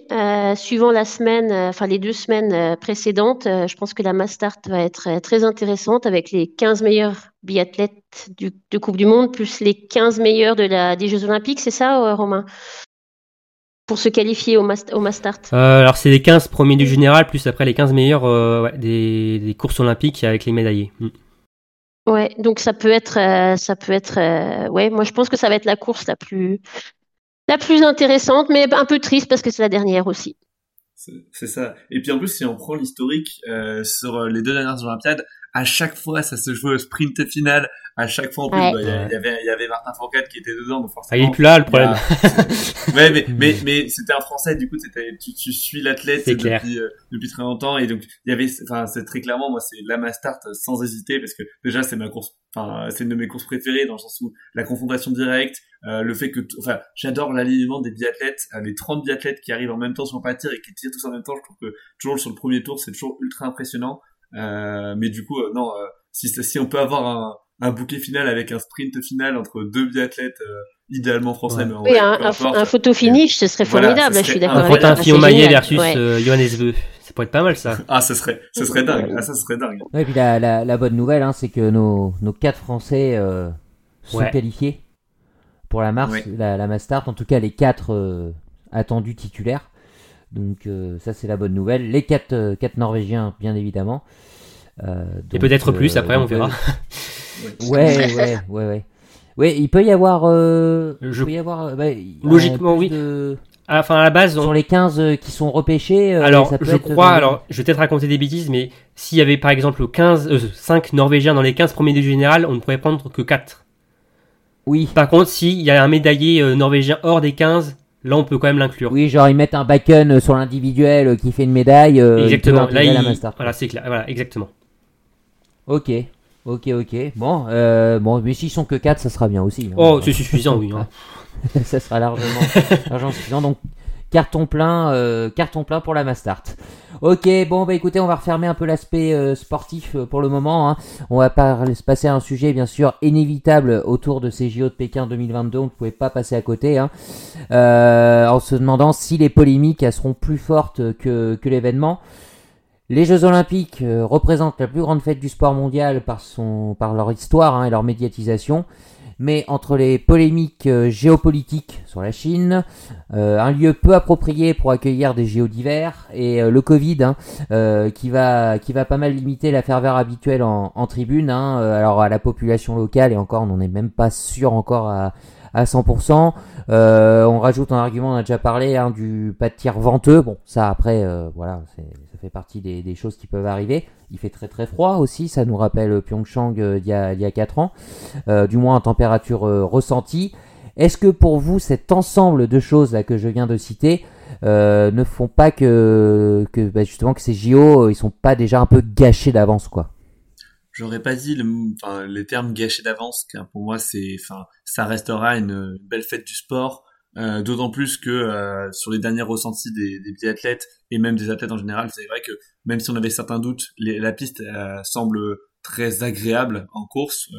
suivant la semaine, enfin les deux semaines précédentes. Je pense que la Mastart va être très intéressante avec les 15 meilleurs biathlètes de Coupe du Monde, plus les 15 meilleurs des Jeux Olympiques, c'est ça, Romain? Pour se qualifier au, mast au Mastart. Euh, alors c'est les 15 premiers du général, plus après les 15 meilleurs euh, ouais, des, des courses olympiques avec les médaillés. Mm. Ouais, donc ça peut être, euh, ça peut être, euh, ouais, moi je pense que ça va être la course la plus, la plus intéressante, mais un peu triste parce que c'est la dernière aussi. C'est ça. Et puis en plus, si on prend l'historique euh, sur les deux dernières Olympiades, à chaque fois, ça se jouait au sprint final. À chaque fois, en plus, Ouais. bah, il y avait, il y avait Martin Fourcade qui était dedans, donc Ah, forcément. il est plus là le problème. a- ouais, mais, mais, mais c'était un Français, du coup, c'était, tu, tu suis l'athlète C'est clair. depuis, euh, depuis très longtemps, et donc, il y avait, enfin, c'est très clairement, moi, c'est la Mastart euh, sans hésiter, parce que déjà, c'est ma course, enfin, c'est une de mes courses préférées, dans le sens où la confrontation directe, euh, le fait que, enfin, j'adore l'alignement des biathlètes, euh, les 30 biathlètes qui arrivent en même temps sur le pas tir et qui tirent tous en même temps, je trouve que toujours sur le premier tour, c'est toujours ultra impressionnant. Euh, mais du coup, euh, non, euh, si, si on peut avoir un, un bouquet final avec un sprint final entre deux biathlètes, euh, idéalement français, Ouais. mais en Oui, vrai, un, photo finish, ce serait Voilà, formidable. ce je suis d'accord Un. Quentin génial. versus Ouais. euh, Johannes Beu. Ça pourrait être pas mal ça. Ah, ce serait, ce serait dingue. Ah, ça serait dingue. Ouais, et puis la, la, la bonne nouvelle, hein, c'est que nos, nos quatre Français euh, sont Ouais. qualifiés pour la Mars, Ouais. la, la Mastart. En tout cas, les quatre euh, attendus titulaires. Donc euh, ça, c'est la bonne nouvelle. Les quatre, euh, quatre Norvégiens, bien évidemment. Euh, Et peut-être plus, après, on verra. Ouais. Ouais, ouais, ouais, ouais. Il peut y avoir. Euh, Je- il peut y avoir. euh, bah, il Logiquement, oui. de- Enfin, à la base, on- Sur les 15 euh, qui sont repêchés. alors ça peut je être crois, alors je vais peut-être raconter des bêtises, mais s'il y avait par exemple 15, euh, 5 Norvégiens dans les 15 premiers du général, on ne pourrait prendre que 4. Oui. Par contre, s'il y a un médaillé euh, norvégien hors des 15, là on peut quand même l'inclure. Oui, genre ils mettent un Bakken euh, sur l'individuel qui fait une médaille. euh, il exactement. Là, intégrer la il... Mastart. voilà, c'est clair. Voilà, exactement. Ok, ok, ok. Bon, euh, bon, mais s'ils sont que 4, ça sera bien aussi. hein. Oh, c'est suffisant, oui. hein. ça sera largement, largement suffisant. Donc, carton plein, euh, carton plein pour la Mastart. Ok, bon, bah écoutez, on va refermer un peu l'aspect euh, sportif euh, pour le moment. hein. On va se passer à un sujet, bien sûr, inévitable autour de ces JO de Pékin 2022. On ne pouvait pas passer à côté. Hein. Euh, en se demandant si les polémiques elles seront plus fortes que, que l'événement. Les Jeux Olympiques euh, représentent la plus grande fête du sport mondial par, son, par leur histoire hein, et leur médiatisation. Mais entre les polémiques euh, géopolitiques sur la Chine, euh, un lieu peu approprié pour accueillir des JO d'hiver et euh, le Covid hein, euh, qui va qui va pas mal limiter la ferveur habituelle en, en tribune. Hein, alors à la population locale et encore on n'en est même pas sûr encore à à 100%. Euh, on rajoute un argument, on a déjà parlé, hein, du pas de tir venteux. Bon, ça après, voilà, ça fait partie des, choses qui peuvent arriver. Il fait très très froid aussi, ça nous rappelle Pyeongchang euh, d'il y a, il y a 4 ans, euh, du moins en température euh, ressentie. Est-ce que pour vous, cet ensemble de choses que je viens de citer ne font pas que, bah, justement que ces JO, ils sont pas déjà un peu gâchés d'avance quoi? J'aurais pas dit le, enfin, les termes gâchés d'avance, car pour moi, ça restera une belle fête du sport. Euh, D'autant plus que euh, sur les derniers ressentis des, biathlètes et même des athlètes en général, c'est vrai que même si on avait certains doutes, la piste euh, semble très agréable en course.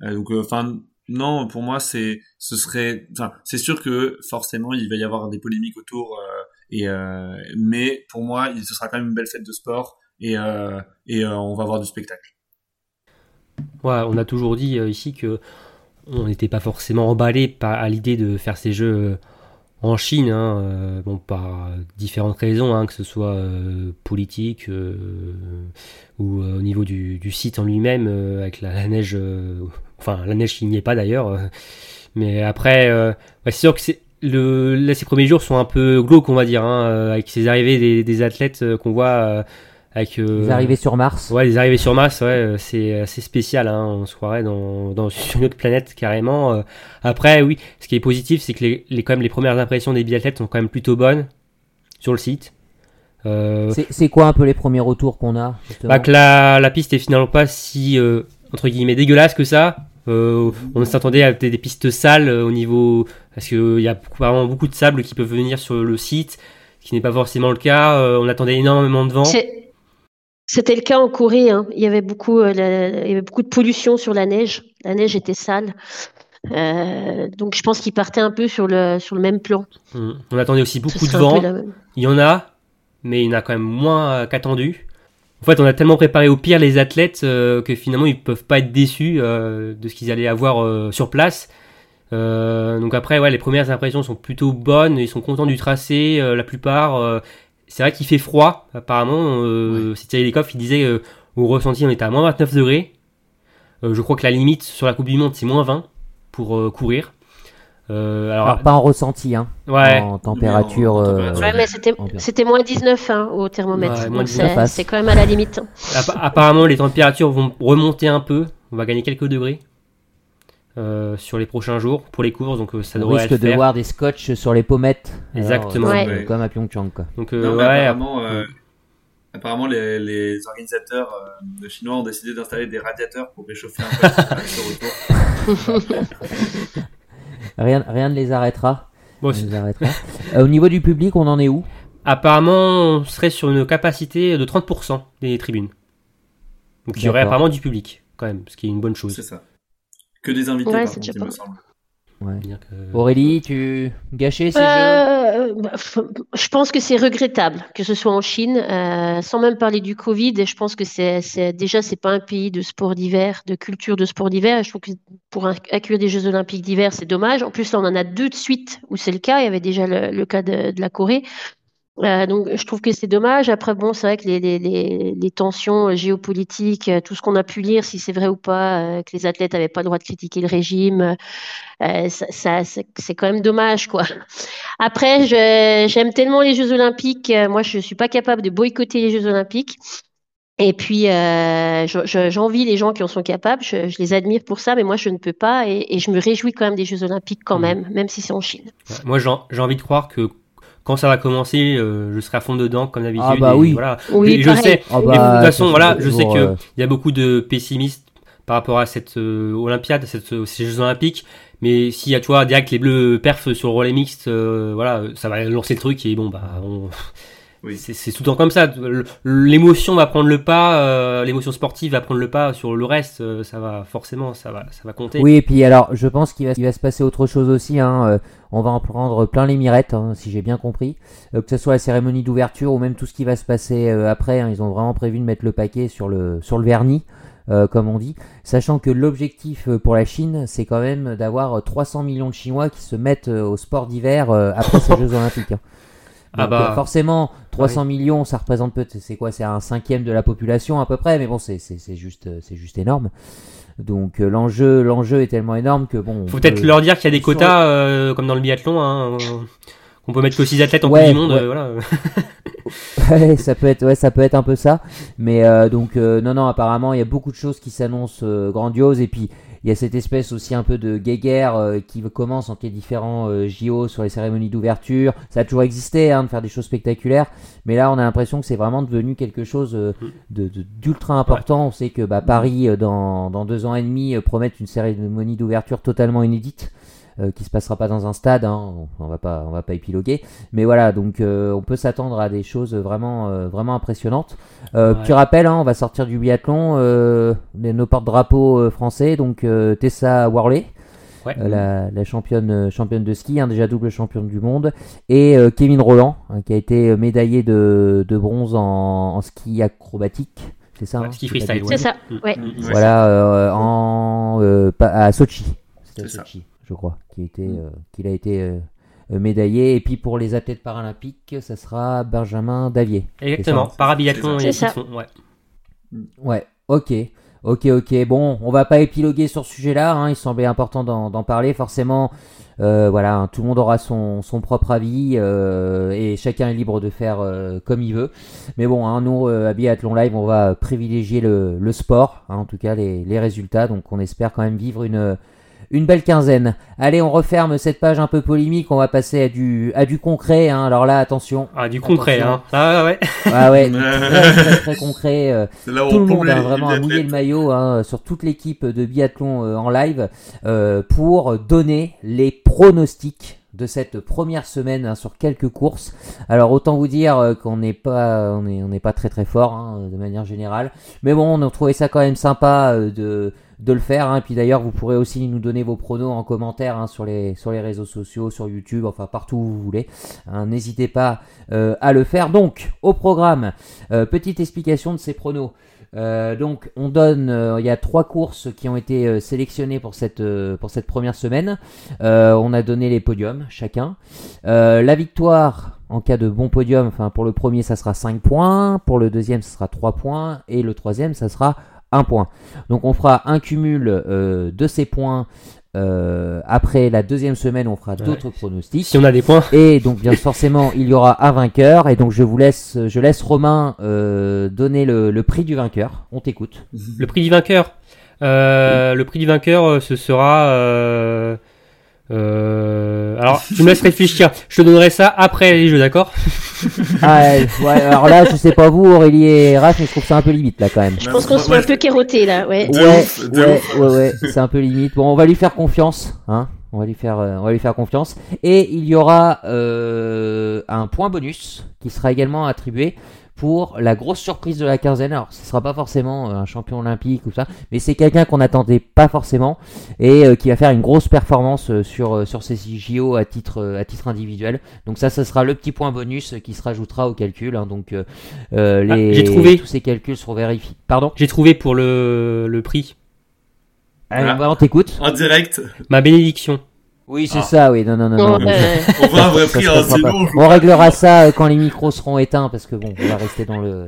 Donc, enfin, non, pour moi, c'est, ce serait, enfin, c'est sûr que forcément, il va y avoir des polémiques autour, et mais pour moi, il- ce sera quand même une belle fête de sport et et on va avoir du spectacle. Ouais, on a toujours dit ici que on n'était pas forcément emballé à l'idée de faire ces jeux euh, en Chine, hein, euh, bon, par différentes raisons, hein, que ce soit euh, politique euh, ou au niveau du, site en lui-même, avec la, neige, enfin la neige qui n'y est pas d'ailleurs. mais après, c'est sûr que c'est ces premiers jours sont un peu glauques, on va dire, hein, avec ces arrivées des, des athlètes qu'on voit avec. euh, Vous arrivez sur Mars Ouais, les arrivées sur Mars, ouais, euh, c'est assez spécial. Hein. On se croirait dans, dans sur une autre planète carrément. Euh, Après, oui, ce qui est positif, c'est que les, les, quand même, les premières impressions des biathlètes sont quand même plutôt bonnes sur le site. Euh, C'est c'est quoi un peu les premiers retours qu'on a justement? Bah, que la, la piste est finalement pas si euh, entre guillemets dégueulasse que ça. Euh, on s'attendait à des, des pistes sales euh, au niveau parce qu'il y a beaucoup- vraiment beaucoup de sable qui peuvent venir sur le site, ce qui n'est pas forcément le cas. Euh, on attendait énormément de vent. C'est- C'était le cas en Corée. hein. Il y avait beaucoup, euh, la- il y avait beaucoup de pollution sur la neige. La neige était sale. Euh, donc je pense qu'ils partaient un peu sur le, sur le même plan. Mm. On attendait aussi beaucoup de vent. la. Il y en a, mais il y en a quand même moins euh, qu'attendu. En fait, on a tellement préparé au pire les athlètes euh, que finalement ils peuvent pas être déçus euh, de ce qu'ils allaient avoir euh, sur place. Donc après, ouais, les premières impressions sont plutôt bonnes. Ils sont contents du tracé, la plupart. C'est vrai qu'il fait froid, apparemment. Euh, C'était Lekoff, il disait euh, au ressenti, on était à moins 29 degrés. Euh, je crois que la limite sur la Coupe du Monde, c'est moins 20 pour euh, courir. Euh, alors, Alors, pas en ressenti, hein. ouais, En température. en euh. Ouais, mais c'était, moins 19 hein, au thermomètre. Ouais, moins donc 19 c'est, c'est quand même à la limite. Appa- Apparemment, les températures vont remonter un peu. On va gagner quelques degrés euh, sur les prochains jours pour les courses, donc euh, ça on devrait risque le de faire. voir des scotch sur les pommettes. Exactement. Alors, Ouais. Comme à Pyeongchang, quoi. Donc euh, Non, ouais, apparemment, euh, apparemment les, les organisateurs euh, de chinois ont décidé d'installer des radiateurs pour réchauffer un peu retour. Rien, rien ne les arrêtera. bon, On les arrêtera. Euh, au niveau du public, on en est où? Apparemment, on serait sur une capacité de 30% des tribunes. Donc il y aurait apparemment du public quand même, ce qui est une bonne chose. C'est ça. Que des invités, Ouais, par c'est contre, déjà il me semble. Ouais. C'est-à-dire que- Aurélie, tu gâchais ces jeux Euh, f- je pense que c'est regrettable que ce soit en Chine, euh, sans même parler du Covid. Et je pense que c'est, déjà c'est pas un pays de sport d'hiver, de culture de sport d'hiver. Je trouve que pour accueillir des Jeux Olympiques d'hiver, c'est dommage. En plus, là, on en a deux de suite où c'est le cas. Il y avait déjà le, le cas de, de la Corée. Euh, donc, je trouve que c'est dommage. Après, bon, c'est vrai que les, les, les, les tensions géopolitiques, euh, tout ce qu'on a pu lire, si c'est vrai ou pas, euh, que les athlètes n'avaient pas le droit de critiquer le régime, euh, ça, ça- c'est quand même dommage, quoi. Après, j'aime tellement les Jeux Olympiques. euh, Moi, je suis pas capable de boycotter les Jeux Olympiques. Et puis, euh, je- je- j'envie les gens qui en sont capables. Je, je les admire pour ça, mais moi, je ne peux pas. Et, et je me réjouis quand même des Jeux Olympiques, quand Mhm. même, même si c'est en Chine. Moi, j'ai j'ai envie de croire que quand ça va commencer, euh, je serai à fond dedans comme d'habitude. Ah bah et oui. Voilà. Oui, Et je sais, Ah Et bah, de toute façon, voilà, je sais que euh, il y a beaucoup de pessimistes par rapport à cette euh, Olympiade, cette, ces Jeux Olympiques. Mais s'il y a, tu vois, direct les bleus perfs sur le relais mixte, euh, voilà, ça va lancer le truc et bon, bah, on... Oui. c'est tout le temps comme ça. L'émotion va prendre le pas, euh, l'émotion sportive va prendre le pas sur le reste. euh, ça va forcément, ça va, ça va compter. Oui, et puis alors, je pense qu'il va, il va se passer autre chose aussi. Hein. euh, on va en prendre plein les mirettes, hein, si j'ai bien compris. Que ce soit la cérémonie d'ouverture ou même tout ce qui va se passer après. hein, ils ont vraiment prévu de mettre le paquet sur le, sur le vernis, comme on dit. Sachant que l'objectif pour la Chine, c'est quand même d'avoir euh, 300 millions de Chinois qui se mettent au sport d'hiver après ces Jeux Olympiques. Ah Donc, bah, euh, forcément, 300 millions, ça représente peut c'est quoi C'est un cinquième de la population à peu près, mais bon, c'est c'est- c'est juste, euh, c'est juste énorme. Donc euh, l'enjeu, l'enjeu est tellement énorme que bon. on faut peut-être peut- leur dire qu'il y a des sur- quotas, euh, comme dans le biathlon, hein, euh, qu'on peut mettre que 6 athlètes en Ouais, Coupe du Monde. ouais. euh, voilà. Ouais, ça peut être, ouais, ça peut être un peu ça. Mais euh, donc euh, non, non, apparemment il y a beaucoup de choses qui s'annoncent euh, grandioses et puis il y a cette espèce aussi un peu de guéguerre euh, qui commence entre les différents euh, JO sur les cérémonies d'ouverture. Ça a toujours existé hein, de faire des choses spectaculaires, mais là on a l'impression que c'est vraiment devenu quelque chose euh, de de- d'ultra important. On sait que bah, Paris dans dans deux ans et demi promet une cérémonie d'ouverture totalement inédite. Euh, qui se passera pas dans un stade, hein, on va pas, on va pas épiloguer, mais voilà, donc euh, on peut s'attendre à des choses vraiment, euh, vraiment impressionnantes. Euh, Ouais. Petit rappel, hein, on va sortir du biathlon, euh, nos porte-drapeaux français, donc euh, Tessa Worley, Ouais. euh, la, la championne, euh, championne de ski, hein, déjà double championne du monde, et euh, Kevin Roland, hein, qui a été médaillé de, de bronze en, en ski acrobatique, c'est ça Ouais, hein, ski freestyle, C'est ça, ouais. Mm, ouais. Voilà, euh, en, euh, à Sochi. C'était à. Sochi, je crois, qui a été, Mm. euh, qu'il a été euh, euh, médaillé. Et puis pour les athlètes paralympiques, ça sera Benjamin Davier. Exactement. Parabiathlon, C'est et ça. ils font, ouais. Ouais, ok. Ok, ok. Bon, on va pas épiloguer sur ce sujet-là. Hein, il semblait important d'en d'en parler. Forcément, euh, voilà, hein, tout le monde aura son, son propre avis euh, et chacun est libre de faire euh, comme il veut. Mais bon, hein, nous, euh, à Biathlon Live, on va privilégier le, le sport, hein, en tout cas les, les résultats. Donc, on espère quand même vivre une, une belle quinzaine. Allez, on referme cette page un peu polémique. On va passer à du, à du concret. Hein. Alors là, attention. Ah, du concret, Attention. hein. Ah, ouais. Ah ouais, très, très, très concret. euh, C'est là où tout on le monde a vraiment athlètes. le maillot hein, sur toute l'équipe de biathlon euh, en live euh, pour donner les pronostics de cette première semaine hein, sur quelques courses. Alors autant vous dire euh, qu'on n'est pas, on est, on n'est pas très très fort hein, de manière générale, mais bon, on a trouvé ça quand même sympa euh, de de le faire. Hein. Puis d'ailleurs, vous pourrez aussi nous donner vos pronos en commentaire hein, sur les sur les réseaux sociaux, sur YouTube, enfin partout où vous voulez. Hein, N'hésitez pas euh, à le faire. Donc, au programme, euh, petite explication de ces pronos. Euh, donc on donne, il y a trois courses qui ont été sélectionnées pour cette pour cette première semaine. On a donné les podiums chacun. La victoire en cas de bon podium, enfin pour le premier ça sera 5 points, pour le deuxième ça sera 3 points et le troisième ça sera 1 point. Donc on fera un cumul euh, de ces points. Euh, après la deuxième semaine, on fera Ouais. d'autres pronostics. Si on a des points. Et donc bien forcément, il y aura un vainqueur. Et donc je vous laisse, je laisse Romain euh, donner le, le prix du vainqueur. On t'écoute. Le prix du vainqueur. Le prix du vainqueur, ce sera. Alors, tu me laisses réfléchir. Je te donnerai ça après les jeux, d'accord Ah, ouais, ouais, alors là, je sais pas vous, Aurélie et Raph, mais je trouve ça un peu limite là quand même. Je pense qu'on se fait un peu kéroter là, ouais. Ouais, ouais, ouais, ouais, c'est un peu limite. Bon, on va lui faire confiance, hein. On va lui faire, euh, on va lui faire confiance. Et il y aura euh, un point bonus qui sera également attribué pour la grosse surprise de la quinzaine. Alors, ce sera pas forcément euh, un champion olympique ou ça, mais c'est quelqu'un qu'on n'attendait pas forcément et euh, qui va faire une grosse performance euh, sur sur ces JO à titre euh, à titre individuel. Donc ça, ce sera le petit point bonus qui se rajoutera au calcul. hein. Donc Ah, les j'ai trouvé. tous ces calculs seront vérifiés. Pardon? J'ai trouvé pour le, le prix Allez, Voilà. bah, on t'écoute. En direct, ma bénédiction. Oui, c'est Ah. ça, oui. Non, non, non, non. Non, mais on voit un vrai prix, hein, sinon On réglera ça euh, quand les micros seront éteints, parce que bon, on va rester dans le.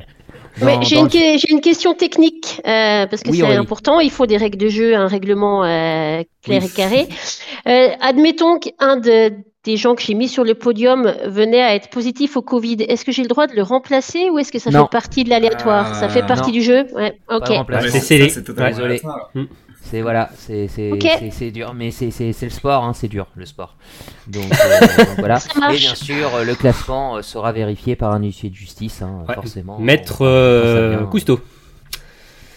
ouais, j'ai une, que- question technique euh, parce que Oui, c'est important. Il faut des règles de jeu, un règlement euh, clair et carré. Euh, admettons qu'un de, des gens que j'ai mis sur le podium venait à être positif au Covid. Est-ce que j'ai le droit de le remplacer ou est-ce que ça Non. fait partie de l'aléatoire? Ça fait partie non. du jeu? Ouais, ok. remplacement. Ouais, C'est voilà, c'est c'est c'est- c'est dur, mais c'est c'est c'est le sport, hein, c'est dur le sport. Donc, euh, donc voilà. Et bien sûr, euh, le classement euh, sera vérifié par un huissier de justice, hein, Ouais. forcément. Maître euh. Cousteau.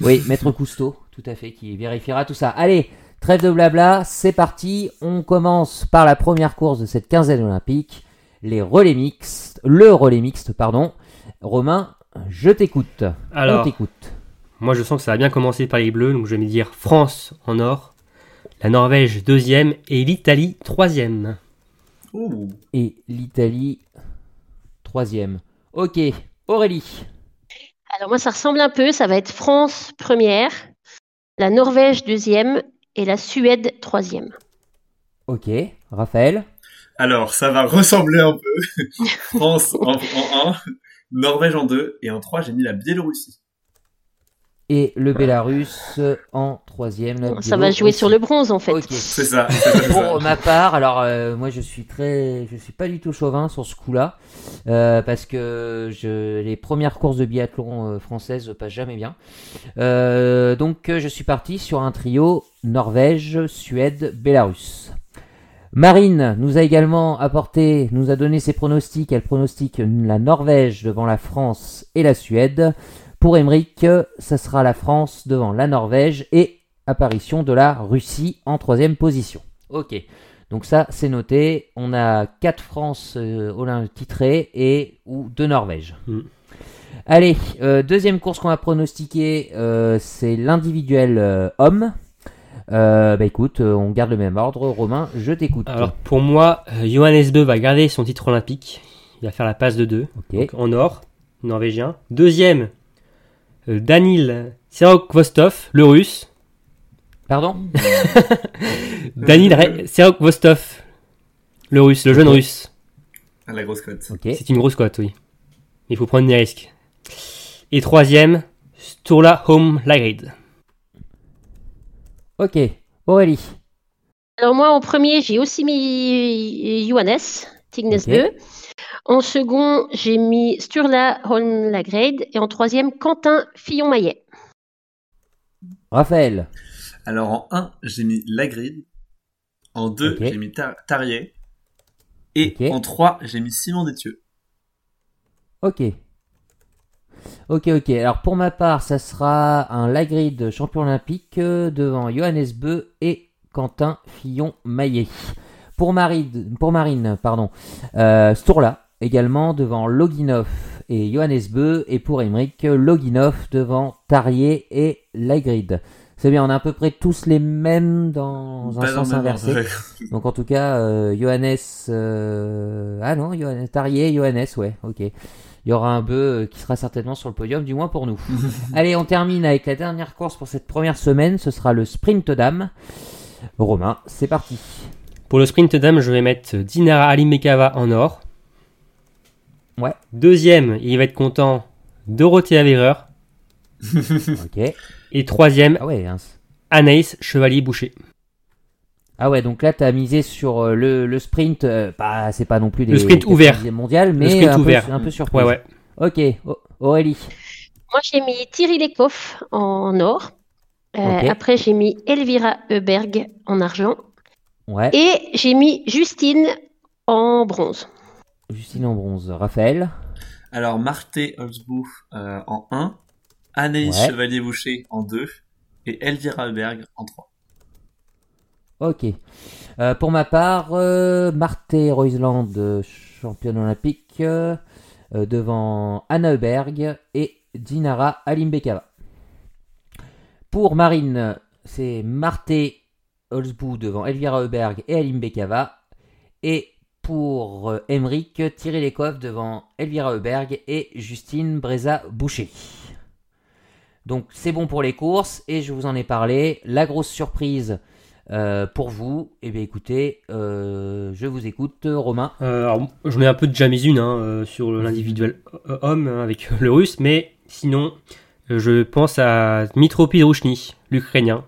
Oui, maître Cousteau, tout à fait, qui vérifiera tout ça. Allez, trêve de blabla, c'est parti. On commence par la première course de cette quinzaine olympique, les relais mixtes, le relais mixte, pardon. Romain, je t'écoute. On Alors, t'écoute. Moi je sens que ça va bien commencer par les bleus, donc je vais me dire France en or, la Norvège deuxième et l'Italie troisième. Ouh. Et l'Italie, troisième. Ok, Aurélie. Alors moi, ça ressemble un peu. Ça va être France première, la Norvège deuxième et la Suède troisième. Ok, Raphaël. Alors, ça va ressembler un peu. France en, en 1, Norvège en 2, et en 3, j'ai mis la Biélorussie. Et le Bélarus en troisième. Ça va jouer aussi. sur le bronze en fait. C'est ça. Pour ma part, alors euh, moi je suis très, je suis pas du tout chauvin sur ce coup-là, euh, parce que je, les premières courses de biathlon euh, françaises passent jamais bien. Euh, donc euh, je suis parti sur un trio Norvège, Suède, Bélarus. Marine nous a également apporté, nous a donné ses pronostics. Elle pronostique la Norvège devant la France et la Suède. Pour Emeric, ça sera la France devant la Norvège et apparition de la Russie en troisième position. Ok, donc ça c'est noté. On a 4 France euh, titrées et ou 2 Norvège. Mm. Allez, euh, deuxième course qu'on va pronostiquer, euh, c'est l'individuel euh, homme. Euh, bah écoute, euh, on garde le même ordre. Romain, je t'écoute. Alors pour moi, euh, Johannes Bö va garder son titre olympique. Il va faire la passe de 2 ok. en or, norvégien. Deuxième, euh, Danil Serok-Vostov, le russe. Pardon Danil Re- Serok-Vostov, le russe, le jeune russe. Ah, la grosse cote. Ok. C'est une grosse cote, oui. Il faut prendre des risques. Et troisième, Sturla Home Lagrid. Ok. Aurélie. Alors moi, en premier, j'ai aussi mis Johannes Tignesbø. En second, j'ai mis Sturla Holmlagrade. Et en troisième, Quentin Fillon-Maillet. Raphaël. Alors, en 1, j'ai mis Lagrid. En 2, Ok. j'ai mis Tar- Tarier. Et en 3, j'ai mis Simon Détieux. Ok. Ok, ok. Alors pour ma part, ça sera un Lagrid champion olympique euh, devant Johannes Beu et Quentin Fillon-Maillet. Pour Marine, pour Marine pardon, euh, Sturla également devant Loginov et Johannes Beu. Et pour Emmerich, Loginov devant Tarier et Laigrid. C'est bien, on a à peu près tous les mêmes dans un sens inversé. ouais. Donc en tout cas, euh, Johannes... euh, Ah non, Johannes, Tarier, Johannes, ouais, ok. Il y aura un bœuf qui sera certainement sur le podium, du moins pour nous. Allez, on termine avec la dernière course pour cette première semaine. Ce sera le sprint dame. Romain, c'est parti. Pour le sprint dame, je vais mettre Dinara Alimekava en or. Ouais. Deuxième, il va être content, Dorothée Avereur. Ok. Et troisième, Ah ouais, hein. Anaïs Chevalier-Boucher. ah ouais, donc là t'as misé sur euh, le, le sprint. euh, pas, c'est pas non plus des Le sprint ouvert. mondial, mais sprint un, ouvert. Peu, un peu surprise. Ouais, ouais. Ok, O- Aurélie. Moi, j'ai mis Thierry Lecoff en or. Euh, Ok. Après, j'ai mis Elvira Heuberg en argent. Ouais. Et j'ai mis Justine en bronze. Justine en bronze. Raphaël. Alors, Marté Holzbou euh, en 1, Anaïs Ouais. Chevalier-Boucher en 2 et Elvira Heuberg en 3. Ok. Euh, pour ma part, euh, Marthe Roisland, euh, championne olympique, euh, devant Anna Heuberg et Dinara Alimbekava. Pour Marine, c'est Marthe Holzbou devant Elvira Heuberg et Alimbekava. Et pour euh, Emmerich, Thierry Lecoff devant Elvira Heuberg et Justine Breza-Boucher. Donc c'est bon pour les courses et je vous en ai parlé. La grosse surprise euh, pour vous, eh bien écoutez, euh, je vous écoute, euh, Romain. Euh, alors, j'en ai un peu déjà mis une hein, euh, sur l'individuel euh, homme hein, avec le russe, mais sinon, euh, je pense à Dmitro Pidrushny, l'Ukrainien,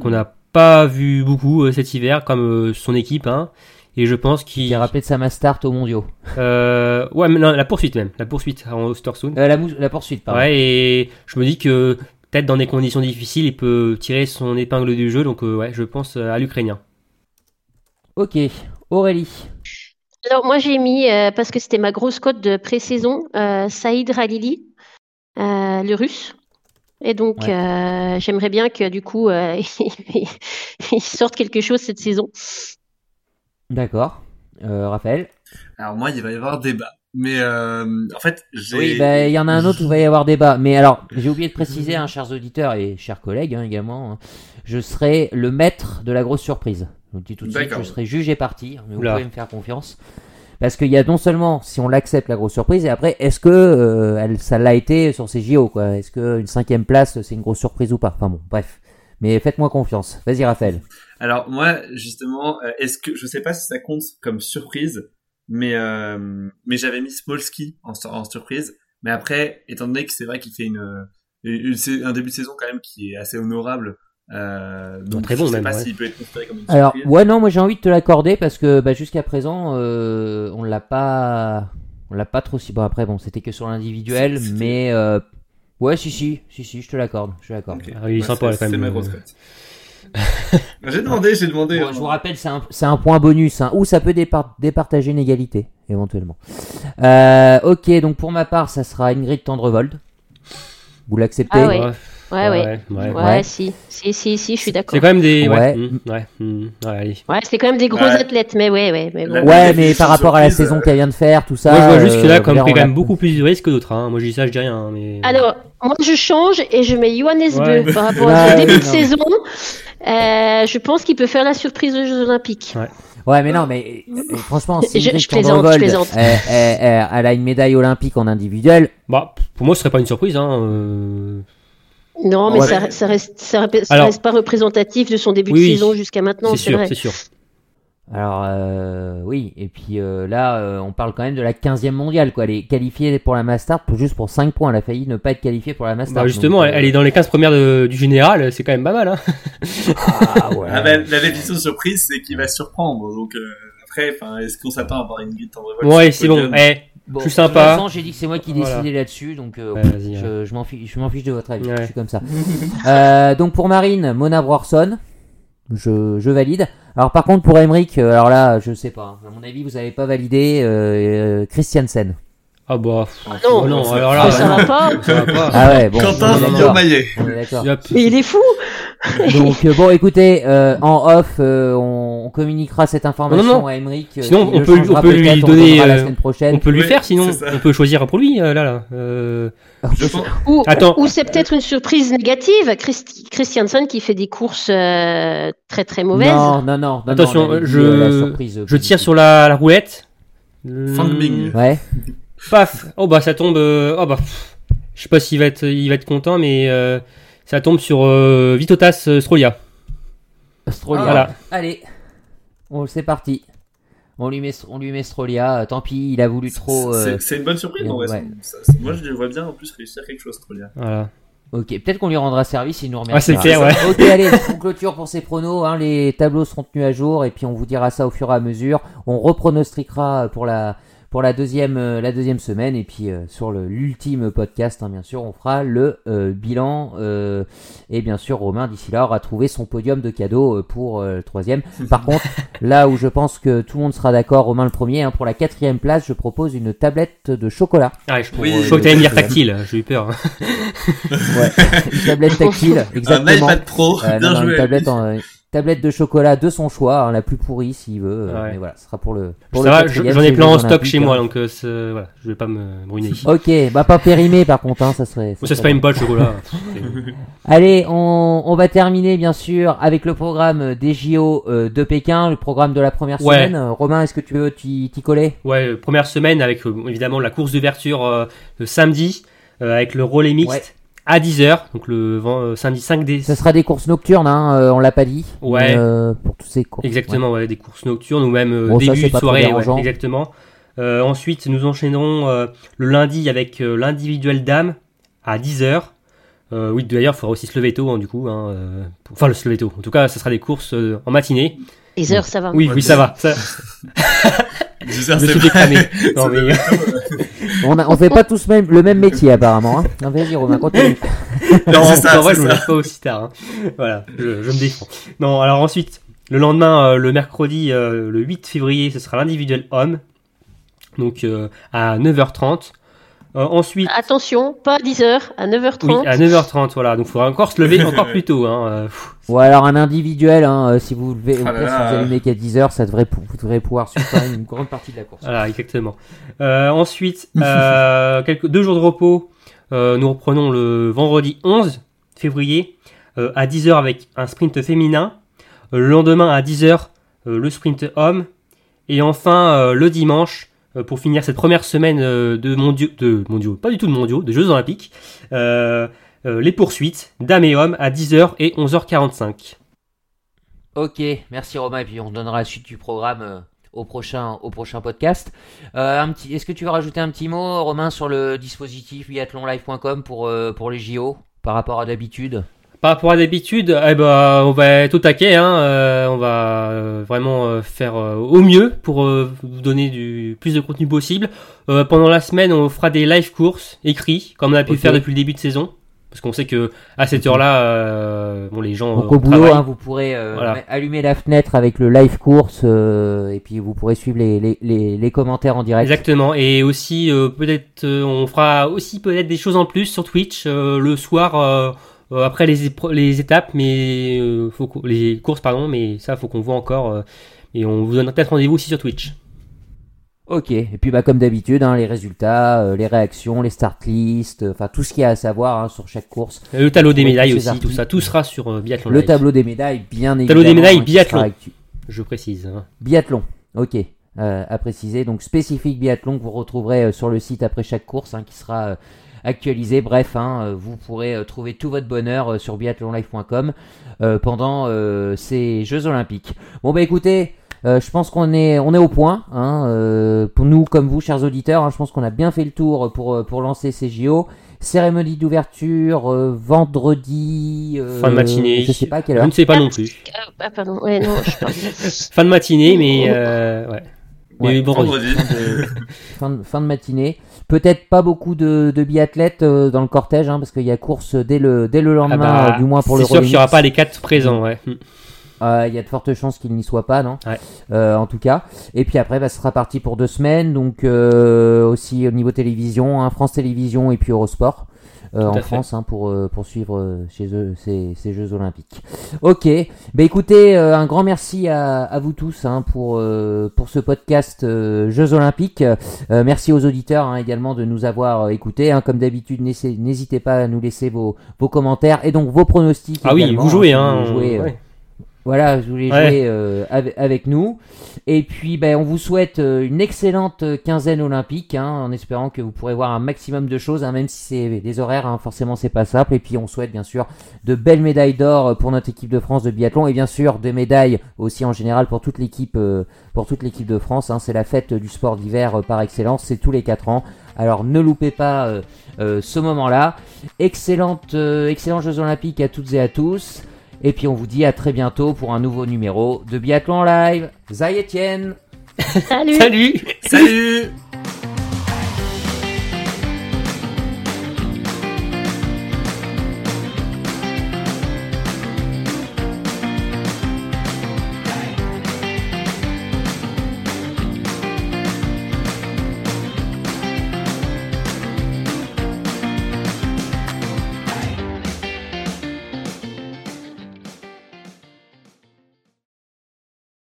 qu'on n'a pas vu beaucoup euh, cet hiver, comme euh, son équipe, hein, et je pense qu'il... Qui a rappelé de sa start au mondiaux. Euh, ouais, mais non, la poursuite même, la poursuite en Ostersund. Euh, la, la poursuite, pardon. Ouais, et je me dis que peut-être dans des conditions difficiles, il peut tirer son épingle du jeu, donc euh, ouais, je pense à l'Ukrainien. Ok, Aurélie. Alors, moi, j'ai mis, euh, parce que c'était ma grosse cote de pré-saison, euh, Saïd Ralili, euh, le russe. Et donc, Ouais. euh, j'aimerais bien que, du coup, euh, il sorte quelque chose cette saison. D'accord. Euh, Raphaël? Alors, moi, il va y avoir débat. Mais euh, en fait, j'ai. Oui, bah, il y en a un autre où il va y avoir débat. Mais alors, j'ai oublié de préciser, hein, chers auditeurs et chers collègues hein, également, hein, je serai le maître de la grosse surprise. Je vous le dis tout de suite, je serai juge et parti, mais vous pouvez me faire confiance. Parce qu'il y a non seulement si on l'accepte la grosse surprise, et après, est-ce que euh, elle, ça l'a été sur ces JO quoi? Est-ce qu'une cinquième place, c'est une grosse surprise ou pas? Enfin bon, bref. Mais faites-moi confiance. Vas-y, Raphaël. Alors moi, justement, euh, est-ce que je sais pas si ça compte comme surprise, mais euh, mais j'avais mis Smolski en, en surprise. Mais après, étant donné que c'est vrai qu'il fait une, une- une- un début de saison quand même qui est assez honorable, euh, donc Très je bon sais même, pas ouais. s'il peut être considéré comme une Alors, surprise. ouais, non, moi j'ai envie de te l'accorder parce que bah, jusqu'à présent, euh, on l'a pas, on l'a pas trop si. Bon après, bon, c'était que sur l'individuel, mais euh, ouais, si, si, si, si, je te l'accorde, je te l'accorde. Ah, il est Ouais, sympa, quand même. C'est ma grosse j'ai demandé, j'ai demandé. Bon, hein. je vous rappelle, c'est un, c'est un point bonus, hein, ou ça peut dépar- départager une égalité, éventuellement. Euh, ok, donc pour ma part, ça sera Ingrid Tendrevold. Vous l'acceptez? Ah ouais. Ouais, Ouais, ouais. si, si, si, si, je suis C'est d'accord. quand même des. Ouais, Ouais. mm, ouais, mm, ouais, allez. Ouais, c'est quand même des gros Ouais. athlètes, mais ouais, ouais, mais bon. Ouais, mais par rapport à la saison euh, qu'elle vient de faire, tout ça. Moi, je vois juste que là, euh, comme pris quand même beaucoup plus de risques que d'autres. Hein. Moi, je dis ça, je dis rien. Mais... Alors, moi, je change et je mets Johannes Ouais. Beu par rapport Ouais, à son début de saison. Euh, je pense qu'il peut faire la surprise aux Jeux Olympiques. Ouais, mais non, mais euh, franchement, si Je- plaisante, je plaisante. Elle, elle- elle- elle a une médaille olympique en individuel, Bah, pour moi, ce serait pas une surprise. Hein. Non, mais Ouais. ça, ça reste, ça, reste- ça Alors- reste pas représentatif de son début Oui, de saison jusqu'à maintenant, C'est c'est sûr, c'est sûr. Alors euh, oui, et puis euh, là, euh, on parle quand même de la 15e mondiale, quoi. Elle est qualifiée pour la Mastart pour juste pour 5 points. Elle a failli ne pas être qualifiée pour la Mastart. Bah, justement, donc, elle, euh, elle est dans les 15 premières de- du général, c'est quand même pas mal. Hein. Ah ouais. Ah bah, la définition de surprise, c'est qu'il va surprendre. Donc euh, après, est-ce qu'on s'attend à avoir une grille Tendrevold Ouais, c'est bon. Eh, Bon, je suis de toute sympa. façon, j'ai dit que c'est moi qui décidais Voilà. là-dessus, donc euh, Ouais, je, je m'en fiche, de votre avis. Ouais. Je suis comme ça. Euh, donc pour Marine, Mona Brorson, je, je valide. Alors par contre pour Emmerich, euh, alors là, je sais pas. À mon avis, vous avez pas validé euh, euh, Christiansen. Ah bah, pff, non. oh non, alors là, ça non, va pas. ça va pas. Ah ouais, bon. Quentin on. Maillet. On il est fou. Donc euh, bon, écoutez, euh, en off, euh, on, on communiquera cette information Non, non. à Emeric. euh, Sinon, on peut- on peut lui on donner, donnera la semaine prochaine. On peut lui Oui, faire, sinon on peut choisir pour lui, euh, là, là. Euh, Je Ou, Attends. ou c'est peut-être une surprise négative. Christ- Christiansen qui fait des courses euh, très très mauvaises. Non, non, non. non, Attention, on je- tire sur la, la roulette. Fang Bing. Ouais. Paf Oh bah ça tombe. euh, Oh bah. pff, Je sais pas s'il va être, il va être content, mais euh, ça tombe sur euh, Vitotas euh, Strolia. Strolia. Voilà. Allez, on c'est parti. On lui met, on lui met Strolia. Tant pis, il a voulu trop. euh, C'est une bonne surprise, vrai. ouais. ça- moi, je les vois bien en plus réussir quelque chose, Trolia. Voilà. Ok, peut-être qu'on lui rendra service, il nous remercie. Ah, c'est clair, ouais. Ok, allez, on clôture pour ces pronos. Hein, les tableaux seront tenus à jour et puis on vous dira ça au fur et à mesure. On repronostiquera pour la pour la deuxième euh, la deuxième semaine et puis euh, sur le l'ultime podcast, hein, bien sûr, on fera le euh, bilan euh, et bien sûr Romain d'ici là aura trouvé son podium de cadeaux euh, pour euh, le troisième. Par contre, là où je pense que tout le monde sera d'accord, Romain le premier, hein, pour la quatrième place, je propose une tablette de chocolat. Ah, je, Oui. je crois que t'allais me dire tactile, j'ai eu peur. Ouais, une tablette tactile, Un exactement. iPad Pro, Euh, non, bien non, joué. une tablette, en- euh, tablette de chocolat de son choix, hein, la plus pourrie s'il veut. euh, Ouais. Mais voilà, ce sera pour le. Pour Ça le va, quatrième, j'en ai plein en stock chez moi, donc euh, voilà, je vais pas me brûner. Ok, bah pas périmé par contre, hein, ça serait. ça se serait paye pas le chocolat. Allez, on, on va terminer bien sûr avec le programme des JO euh, de Pékin, le programme de la première Ouais. semaine. Euh, Romain, est-ce que tu veux t'y coller? Ouais, première semaine avec évidemment la course d'ouverture euh, le samedi euh, avec le relais mixte Ouais. À 10h, donc le vent- euh, samedi 5 d Ça sera des courses nocturnes, hein, euh, on l'a pas dit. Ouais. mais, euh, pour tous ces courses. Exactement, ouais, des courses nocturnes ou même euh, Bon, début de soirée, ouais, exactement. Euh, ensuite, nous enchaînerons euh, le lundi avec euh, l'individuel dame à 10h. Euh, oui, d'ailleurs, il faudra aussi se lever tôt, hein, du coup. hein, euh, pour- Enfin, le se lever tôt. En tout cas, ça sera des courses euh, en matinée. Les heures, ça va. Oui, Ouais, oui, ça va. Ça, Je me suis. Non, mais... On, a- on fait pas tous même, le même métier apparemment. Hein. Non, Vas-y Romain, continue. Non, C'est ça, en vrai, je me lève pas aussi tard. hein. Voilà, je, je me défends. Non, alors ensuite, le lendemain, euh, le mercredi, euh, le 8 février, ce sera l'individuel homme. Donc euh, à 9h30. Euh, ensuite, Attention, pas à 10h, à 9h30. oui, à 9h30, voilà. Donc il faudra encore se lever encore plus tôt. Hein. euh. Ou alors un individuel, hein, euh, si vous levez, Ah là si vous allumez qu'à 10h, ça devrait, pou- vous devrez pouvoir même une grande partie de la course. Voilà, exactement. Euh, ensuite, euh, quelques, deux jours de repos. Euh, nous reprenons le vendredi 11 février euh, à 10h avec un sprint féminin. Le lendemain à 10h, euh, le sprint homme. Et enfin, euh, le dimanche, pour finir cette première semaine euh, de mondiaux, pas du tout de mondiaux, de Jeux Olympiques, euh, euh, les poursuites, dames et hommes, à 10h et 11h45. Ok, merci Romain, et puis on donnera la suite du programme euh, au prochain, au prochain podcast. Euh, est-ce que tu veux rajouter un petit mot, Romain, sur le dispositif biathlonlive.com pour, euh, pour les JO par rapport à d'habitude? Par rapport à d'habitude, eh ben, on va être au taquet, hein, euh, on va euh, vraiment euh, faire au mieux pour vous donner du plus de contenu possible. Euh, pendant la semaine, on fera des live courses écrits, comme on a pu Ok. faire depuis le début de saison, parce qu'on sait que à cette heure-là, euh, bon, les gens Donc au boulot, hein, vous pourrez Voilà. allumer la fenêtre avec le live course et puis vous pourrez suivre les, les, les, les commentaires en direct. Exactement, et aussi peut-être on fera aussi peut-être des choses en plus sur Twitch le soir après les, les étapes, mais euh, faut les courses pardon, mais ça faut qu'on voit encore euh, et on vous donne peut-être rendez-vous aussi sur Twitch. Ok, et puis bah comme d'habitude, hein, les résultats, euh, les réactions, les start lists, euh, enfin tout ce qu'il y a à savoir hein, sur chaque course. Le tableau des médailles aussi, tout ça, tout sera sur euh, Biathlon Le Live. tableau des médailles, bien évidemment. Tableau des médailles hein, biathlon. Je précise. hein. Biathlon, ok, euh, à préciser. Donc spécifique biathlon que vous retrouverez euh, sur le site après chaque course qui sera euh, actualisé. Bref, hein, euh, vous pourrez euh, trouver tout votre bonheur euh, sur biathlonlife.com pendant ces Jeux Olympiques. Bon bah écoutez, euh, je pense qu'on est on est au point. Hein, euh, pour nous comme vous, chers auditeurs, hein, je pense qu'on a bien fait le tour pour pour lancer ces JO. Cérémonie d'ouverture euh, vendredi. euh, Fin de matinée. Je sais pas à quelle Je heure. ne sais pas non plus. Ah, ah, pardon, ouais, non, je parle. Fin de matinée, mais euh, ouais. Ouais, fin de, fin de matinée. Peut-être pas beaucoup de, de biathlètes euh, dans le cortège, hein, parce qu'il y a course dès le, dès le Ah lendemain, bah, euh, du moins pour le C'est sûr qu'il n'y aura pas les quatre présents, ouais. Hmm. Euh, Il y a de fortes chances qu'il n'y soit pas, non Ouais. Euh, En tout cas. Et puis après, bah, ce sera parti pour deux semaines. Donc euh, aussi au niveau télévision, hein, France Télévisions et puis Eurosport. Euh, en fait. France hein, pour, euh, pour suivre euh, chez eux ces, ces Jeux Olympiques. Ok, bah écoutez, euh, un grand merci à, à vous tous hein, pour, euh, pour ce podcast euh, Jeux Olympiques. Euh, merci aux auditeurs hein, également de nous avoir écoutés. hein. Comme d'habitude, n'hésitez pas à nous laisser vos, vos commentaires et donc vos pronostics. Ah oui, vous jouez, si hein. vous jouez, ouais. Voilà, je voulais Ouais. jouer euh, avec, avec nous. Et puis, ben, on vous souhaite euh, une excellente euh, quinzaine olympique, hein, en espérant que vous pourrez voir un maximum de choses, hein, même si c'est des horaires, hein, forcément c'est pas simple. Et puis, on souhaite bien sûr de belles médailles d'or pour notre équipe de France de biathlon, et bien sûr des médailles aussi en général pour toute l'équipe, euh, pour toute l'équipe de France. hein. C'est la fête du sport d'hiver euh, par excellence, c'est tous les quatre ans. Alors ne loupez pas ce moment-là. Excellente, euh, excellents Jeux Olympiques à toutes et à tous. Et puis on vous dit à très bientôt pour un nouveau numéro de Biathlon Live. Zay Etienne. Salut. Salut. Salut